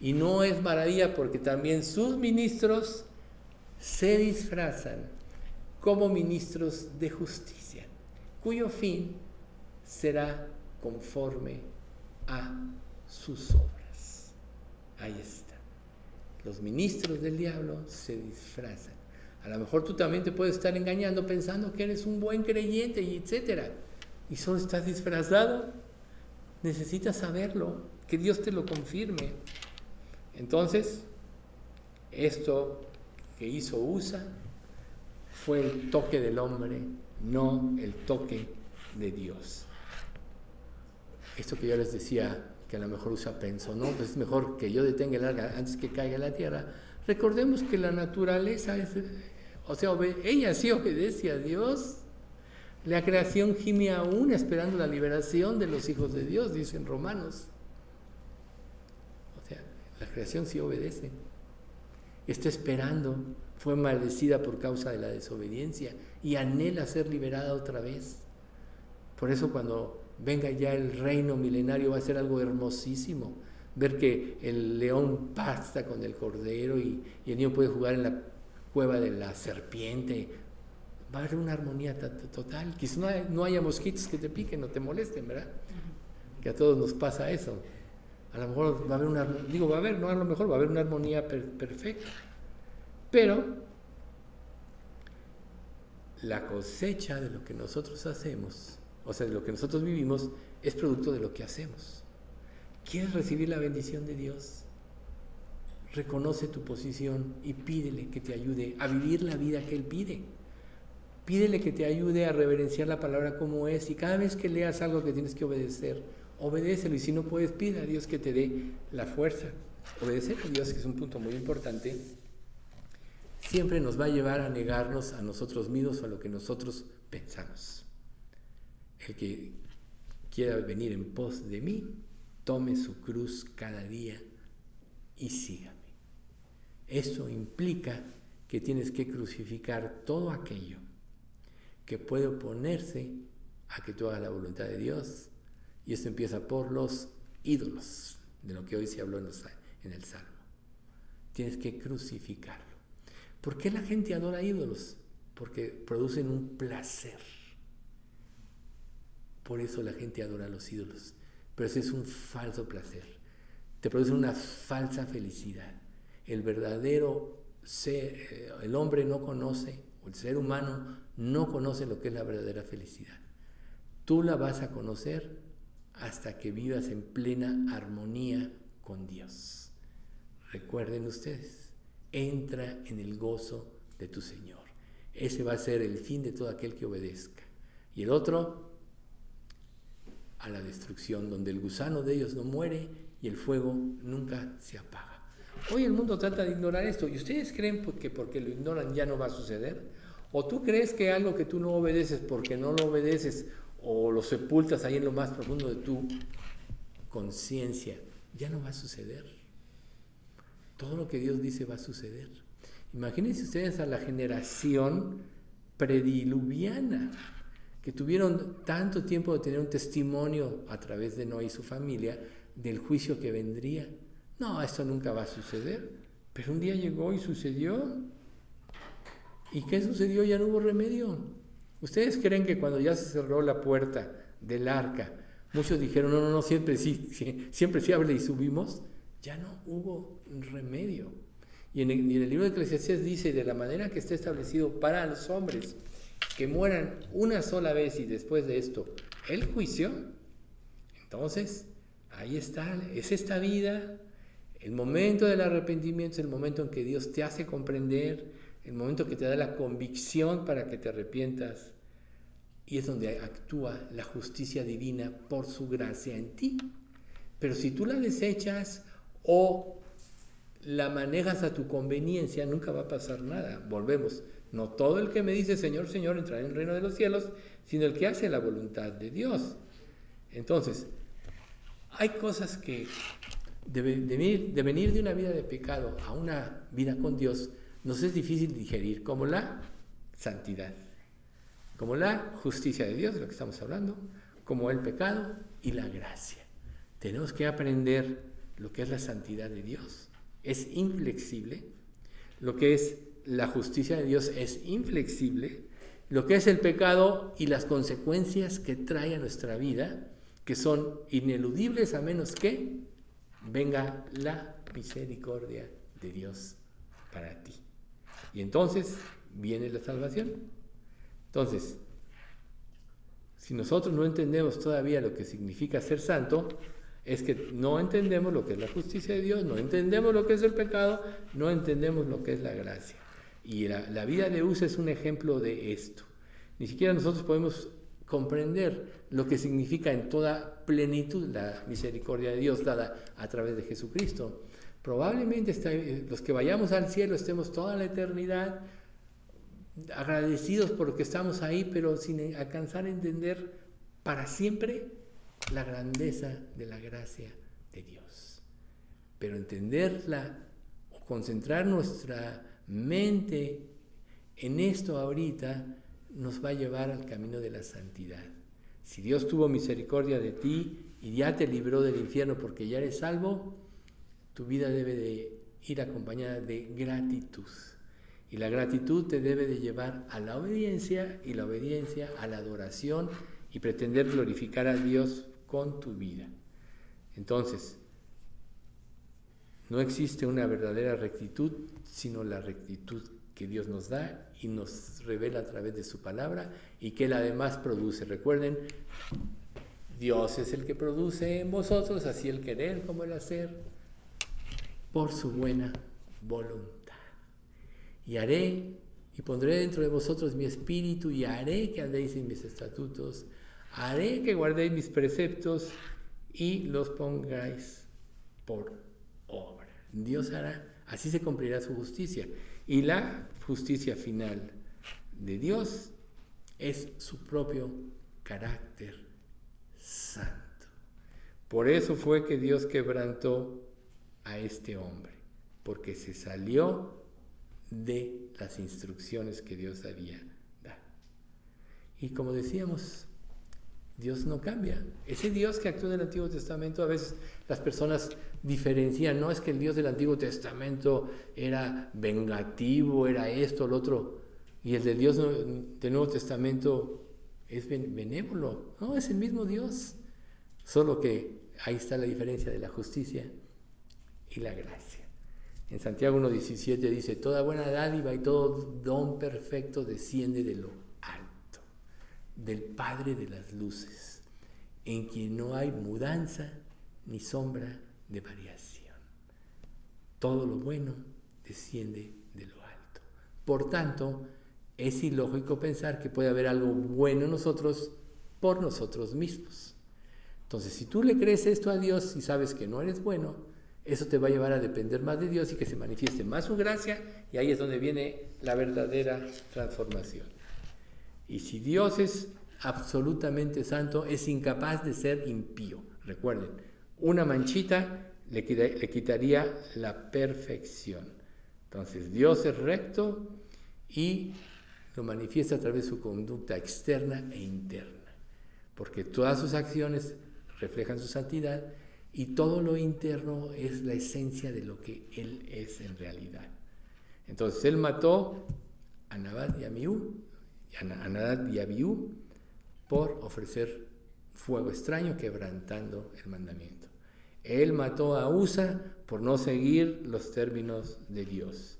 Y no es maravilla porque también sus ministros se disfrazan como ministros de justicia, cuyo fin será conforme a sus obras. Ahí está. Los ministros del diablo se disfrazan. A lo mejor tú también te puedes estar engañando pensando que eres un buen creyente y etcétera y solo estás disfrazado, necesitas saberlo, que Dios te lo confirme. Entonces, esto que hizo USA fue el toque del hombre, no el toque de Dios. Esto que yo les decía, que a lo mejor USA pensó, no, pues es mejor que yo detenga el arca antes que caiga la tierra. Recordemos que la naturaleza es, o sea, ella sí obedece a Dios la creación gime aún esperando la liberación de los hijos de Dios, dicen Romanos. O sea, la creación sí obedece. Está esperando. Fue maldecida por causa de la desobediencia y anhela ser liberada otra vez. Por eso cuando venga ya el reino milenario va a ser algo hermosísimo. Ver que el león pasta con el cordero y, y el niño puede jugar en la cueva de la serpiente va a haber una armonía total. Quizás no, haya mosquitos que te piquen o te molesten, ¿verdad? Que a todos nos pasa eso. A lo mejor va a haber una, digo, va a haber, no a lo mejor va a haber una armonía perfecta. Pero la cosecha de lo que nosotros hacemos, o sea, de lo que nosotros vivimos, es producto de lo que hacemos. ¿Quieres recibir la bendición de Dios? Reconoce tu posición y pídele que te ayude a vivir la vida que Él pide. Pídele que te ayude a reverenciar la palabra como es y cada vez que leas algo que tienes que obedecer, obedécelo y si no puedes, pide a Dios que te dé la fuerza. Obedecer a Dios, que es un punto muy importante, siempre nos va a llevar a negarnos a nosotros mismos o a lo que nosotros pensamos. El que quiera venir en pos de mí, tome su cruz cada día y sígame. Eso implica que tienes que crucificar todo aquello que puede oponerse a que tú hagas la voluntad de Dios. Y esto empieza por los ídolos, de lo que hoy se habló en, el Salmo. Tienes que crucificarlo. ¿Por qué la gente adora ídolos? Porque producen un placer. Por eso la gente adora a los ídolos. Pero ese es un falso placer. Te produce una falsa felicidad. El verdadero ser, eh, el hombre no conoce, el ser humano no conoce lo que es la verdadera felicidad. Tú la vas a conocer hasta que vivas en plena armonía con Dios. recuerden ustedes, entra en el gozo de tu Señor. Ese va a ser el fin de todo aquel que obedezca. Y el otro, a la destrucción, donde el gusano de ellos no muere y el fuego nunca se apaga. Hoy el mundo trata de ignorar esto. ¿Y ustedes creen que porque lo ignoran ya no va a suceder? ¿O tú crees que algo que tú no obedeces porque no lo obedeces o lo sepultas ahí en lo más profundo de tu conciencia, ya no va a suceder? Todo lo que Dios dice va a suceder. Imagínense ustedes a la generación prediluviana que tuvieron tanto tiempo de tener un testimonio a través de Noé y su familia del juicio que vendría. No, esto nunca va a suceder. Pero un día llegó y sucedió. ¿Y qué sucedió? Ya no hubo remedio. ¿Ustedes creen que cuando ya se cerró la puerta del arca, muchos dijeron, no, no, no, siempre sí, siempre sí abre y subimos? Ya no hubo remedio. Y en, el, en el libro de Eclesiastes dice, de la manera que está establecido para los hombres, que mueran una sola vez y después de esto el juicio, entonces ahí está, es esta vida, el momento del arrepentimiento es el momento en que Dios te hace comprender, el momento que te da la convicción para que te arrepientas. Y es donde actúa la justicia divina por su gracia en ti. Pero si tú la desechas o la manejas a tu conveniencia, nunca va a pasar nada. Volvemos. No todo el que me dice Señor, Señor entrará en el reino de los cielos, sino el que hace la voluntad de Dios. Entonces, hay cosas que de, venir, de una vida de pecado a una vida con Dios, nos es difícil digerir, como la santidad, como la justicia de Dios, de lo que estamos hablando, como el pecado y la gracia. Tenemos que aprender lo que es la santidad de Dios. Es inflexible. Lo que es la justicia de Dios es inflexible. Lo que es el pecado y las consecuencias que trae a nuestra vida, que son ineludibles a menos que venga la misericordia de Dios para ti. Y entonces viene la salvación. Entonces, si nosotros no entendemos todavía lo que significa ser santo, es que no entendemos lo que es la justicia de Dios, no entendemos lo que es el pecado, no entendemos lo que es la gracia. Y la, la vida de Usa es un ejemplo de esto. Ni siquiera nosotros podemos comprender lo que significa en toda plenitud la misericordia de Dios dada a través de Jesucristo. Probablemente eh, los que vayamos al cielo estemos toda la eternidad agradecidos por lo que estamos ahí, pero sin alcanzar a entender para siempre la grandeza de la gracia de Dios. Pero entenderla concentrar nuestra mente en esto ahorita nos va a llevar al camino de la santidad. Si Dios tuvo misericordia de ti y ya te libró del infierno porque ya eres salvo, tu vida debe de ir acompañada de gratitud. Y la gratitud te debe de llevar a la obediencia y la obediencia a la adoración y pretender glorificar a Dios con tu vida. Entonces, no existe una verdadera rectitud, sino la rectitud Dios nos da y nos revela a través de su palabra y que Él además produce. Recuerden, Dios es el que produce en vosotros, así el querer como el hacer, por su buena voluntad. Y haré y pondré dentro de vosotros mi espíritu y haré que andéis en mis estatutos, haré que guardéis mis preceptos y los pongáis por obra. Dios hará, así se cumplirá su justicia. Y la justicia final de Dios es su propio carácter santo. Por eso fue que Dios quebrantó a este hombre, porque se salió de las instrucciones que Dios había dado. Y como decíamos, Dios no cambia. Ese Dios que actúa en el Antiguo Testamento, a veces las personas diferencian, no es que el Dios del Antiguo Testamento era vengativo, era esto, lo otro, y el del Dios del Nuevo Testamento es benévolo. No, es el mismo Dios. Solo que ahí está la diferencia de la justicia y la gracia. En Santiago 1.17 dice, toda buena dádiva y todo don perfecto desciende de lo del Padre de las luces, en quien no hay mudanza ni sombra de variación. todo lo bueno desciende de lo alto. Por tanto, es ilógico pensar que puede haber algo bueno en nosotros por nosotros mismos. Entonces, si tú le crees esto a Dios y sabes que no eres bueno, eso te va a llevar a depender más de Dios y que se manifieste más su gracia y ahí es donde viene la verdadera transformación. Y si Dios es absolutamente santo, es incapaz de ser impío. Recuerden, una manchita le, quitaría la perfección. Entonces Dios es recto y lo manifiesta a través de su conducta externa e interna, porque todas sus acciones reflejan su santidad y todo lo interno es la esencia de lo que Él es en realidad. Entonces Él mató a Nabad y a Miú, y a Abiú por ofrecer fuego extraño quebrantando el mandamiento. Él mató a Usa por no seguir los términos de Dios.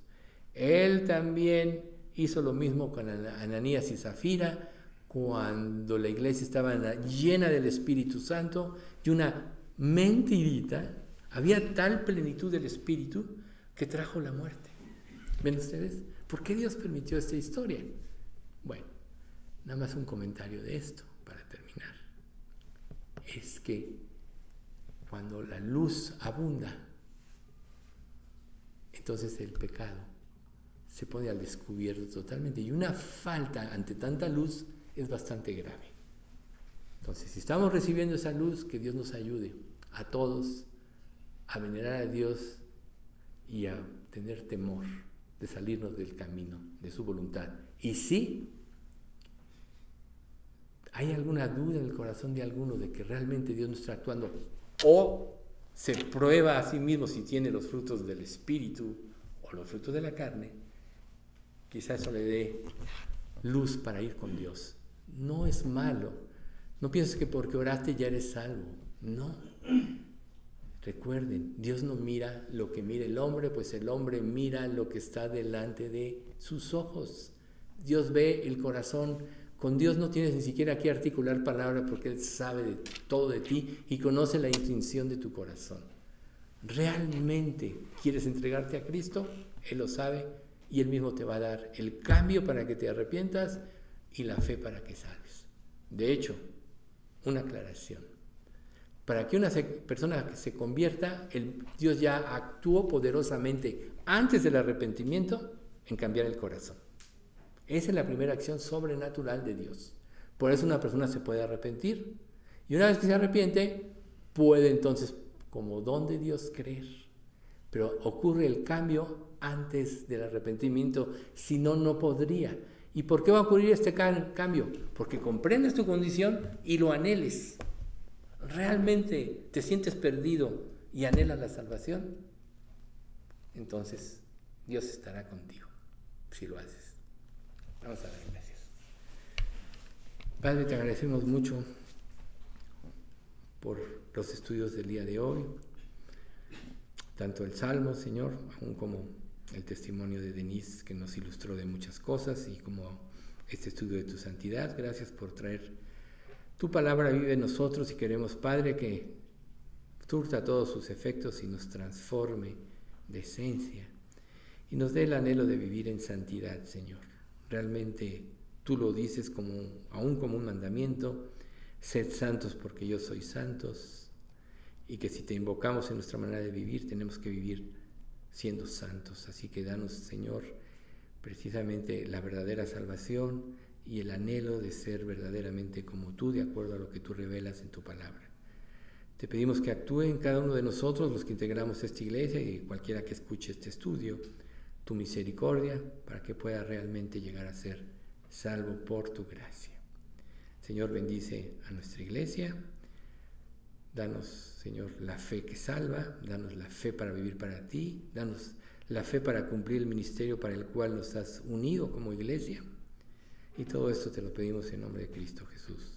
Él también hizo lo mismo con Ananías y Zafira cuando la iglesia estaba llena del Espíritu Santo y una mentirita, había tal plenitud del Espíritu que trajo la muerte. ¿Ven ustedes? ¿Por qué Dios permitió esta historia? Nada más un comentario de esto para terminar. Es que cuando la luz abunda, entonces el pecado se pone al descubierto totalmente. Y una falta ante tanta luz es bastante grave. Entonces, si estamos recibiendo esa luz, que Dios nos ayude a todos a venerar a Dios y a tener temor de salirnos del camino de su voluntad. Y si hay alguna duda en el corazón de alguno de que realmente Dios no está actuando o se prueba a sí mismo si tiene los frutos del Espíritu o los frutos de la carne, quizás eso le dé luz para ir con Dios. No es malo. No pienses que porque oraste ya eres salvo. No. Recuerden, Dios no mira lo que mira el hombre, pues el hombre mira lo que está delante de sus ojos. Dios ve el corazón. Con Dios no tienes ni siquiera que articular palabras porque Él sabe todo de ti y conoce la intención de tu corazón. ¿Realmente quieres entregarte a Cristo? Él lo sabe y Él mismo te va a dar el cambio para que te arrepientas y la fe para que salves. De hecho, una aclaración. Para que una persona se convierta, el, Dios ya actuó poderosamente antes del arrepentimiento en cambiar el corazón. Esa es la primera acción sobrenatural de Dios. Por eso una persona se puede arrepentir. Y una vez que se arrepiente, puede entonces, como don de Dios, creer. Pero ocurre el cambio antes del arrepentimiento, si no, no podría. ¿Y por qué va a ocurrir este cambio? Porque comprendes tu condición y lo anheles realmente te sientes perdido y anhelas la salvación, entonces Dios estará contigo si lo haces. Vamos a dar gracias. Padre, te agradecemos mucho por los estudios del día de hoy, tanto el Salmo, Señor, aún como el testimonio de Denise que nos ilustró de muchas cosas y como este estudio de tu santidad. Gracias por traer tu palabra vive en nosotros y queremos, Padre, que surta todos sus efectos y nos transforme de esencia y nos dé el anhelo de vivir en santidad, Señor. Realmente tú lo dices como aún como un mandamiento, sed santos porque yo soy santos y que si te invocamos en nuestra manera de vivir, tenemos que vivir siendo santos. Así que danos, Señor, precisamente la verdadera salvación y el anhelo de ser verdaderamente como tú, de acuerdo a lo que tú revelas en tu palabra. Te pedimos que actúe en cada uno de nosotros, los que integramos esta iglesia y cualquiera que escuche este estudio, tu misericordia para que pueda realmente llegar a ser salvo por tu gracia. Señor, bendice a nuestra iglesia. Danos, Señor, la fe que salva, danos la fe para vivir para ti, danos la fe para cumplir el ministerio para el cual nos has unido como iglesia. Y todo esto te lo pedimos en nombre de Cristo Jesús.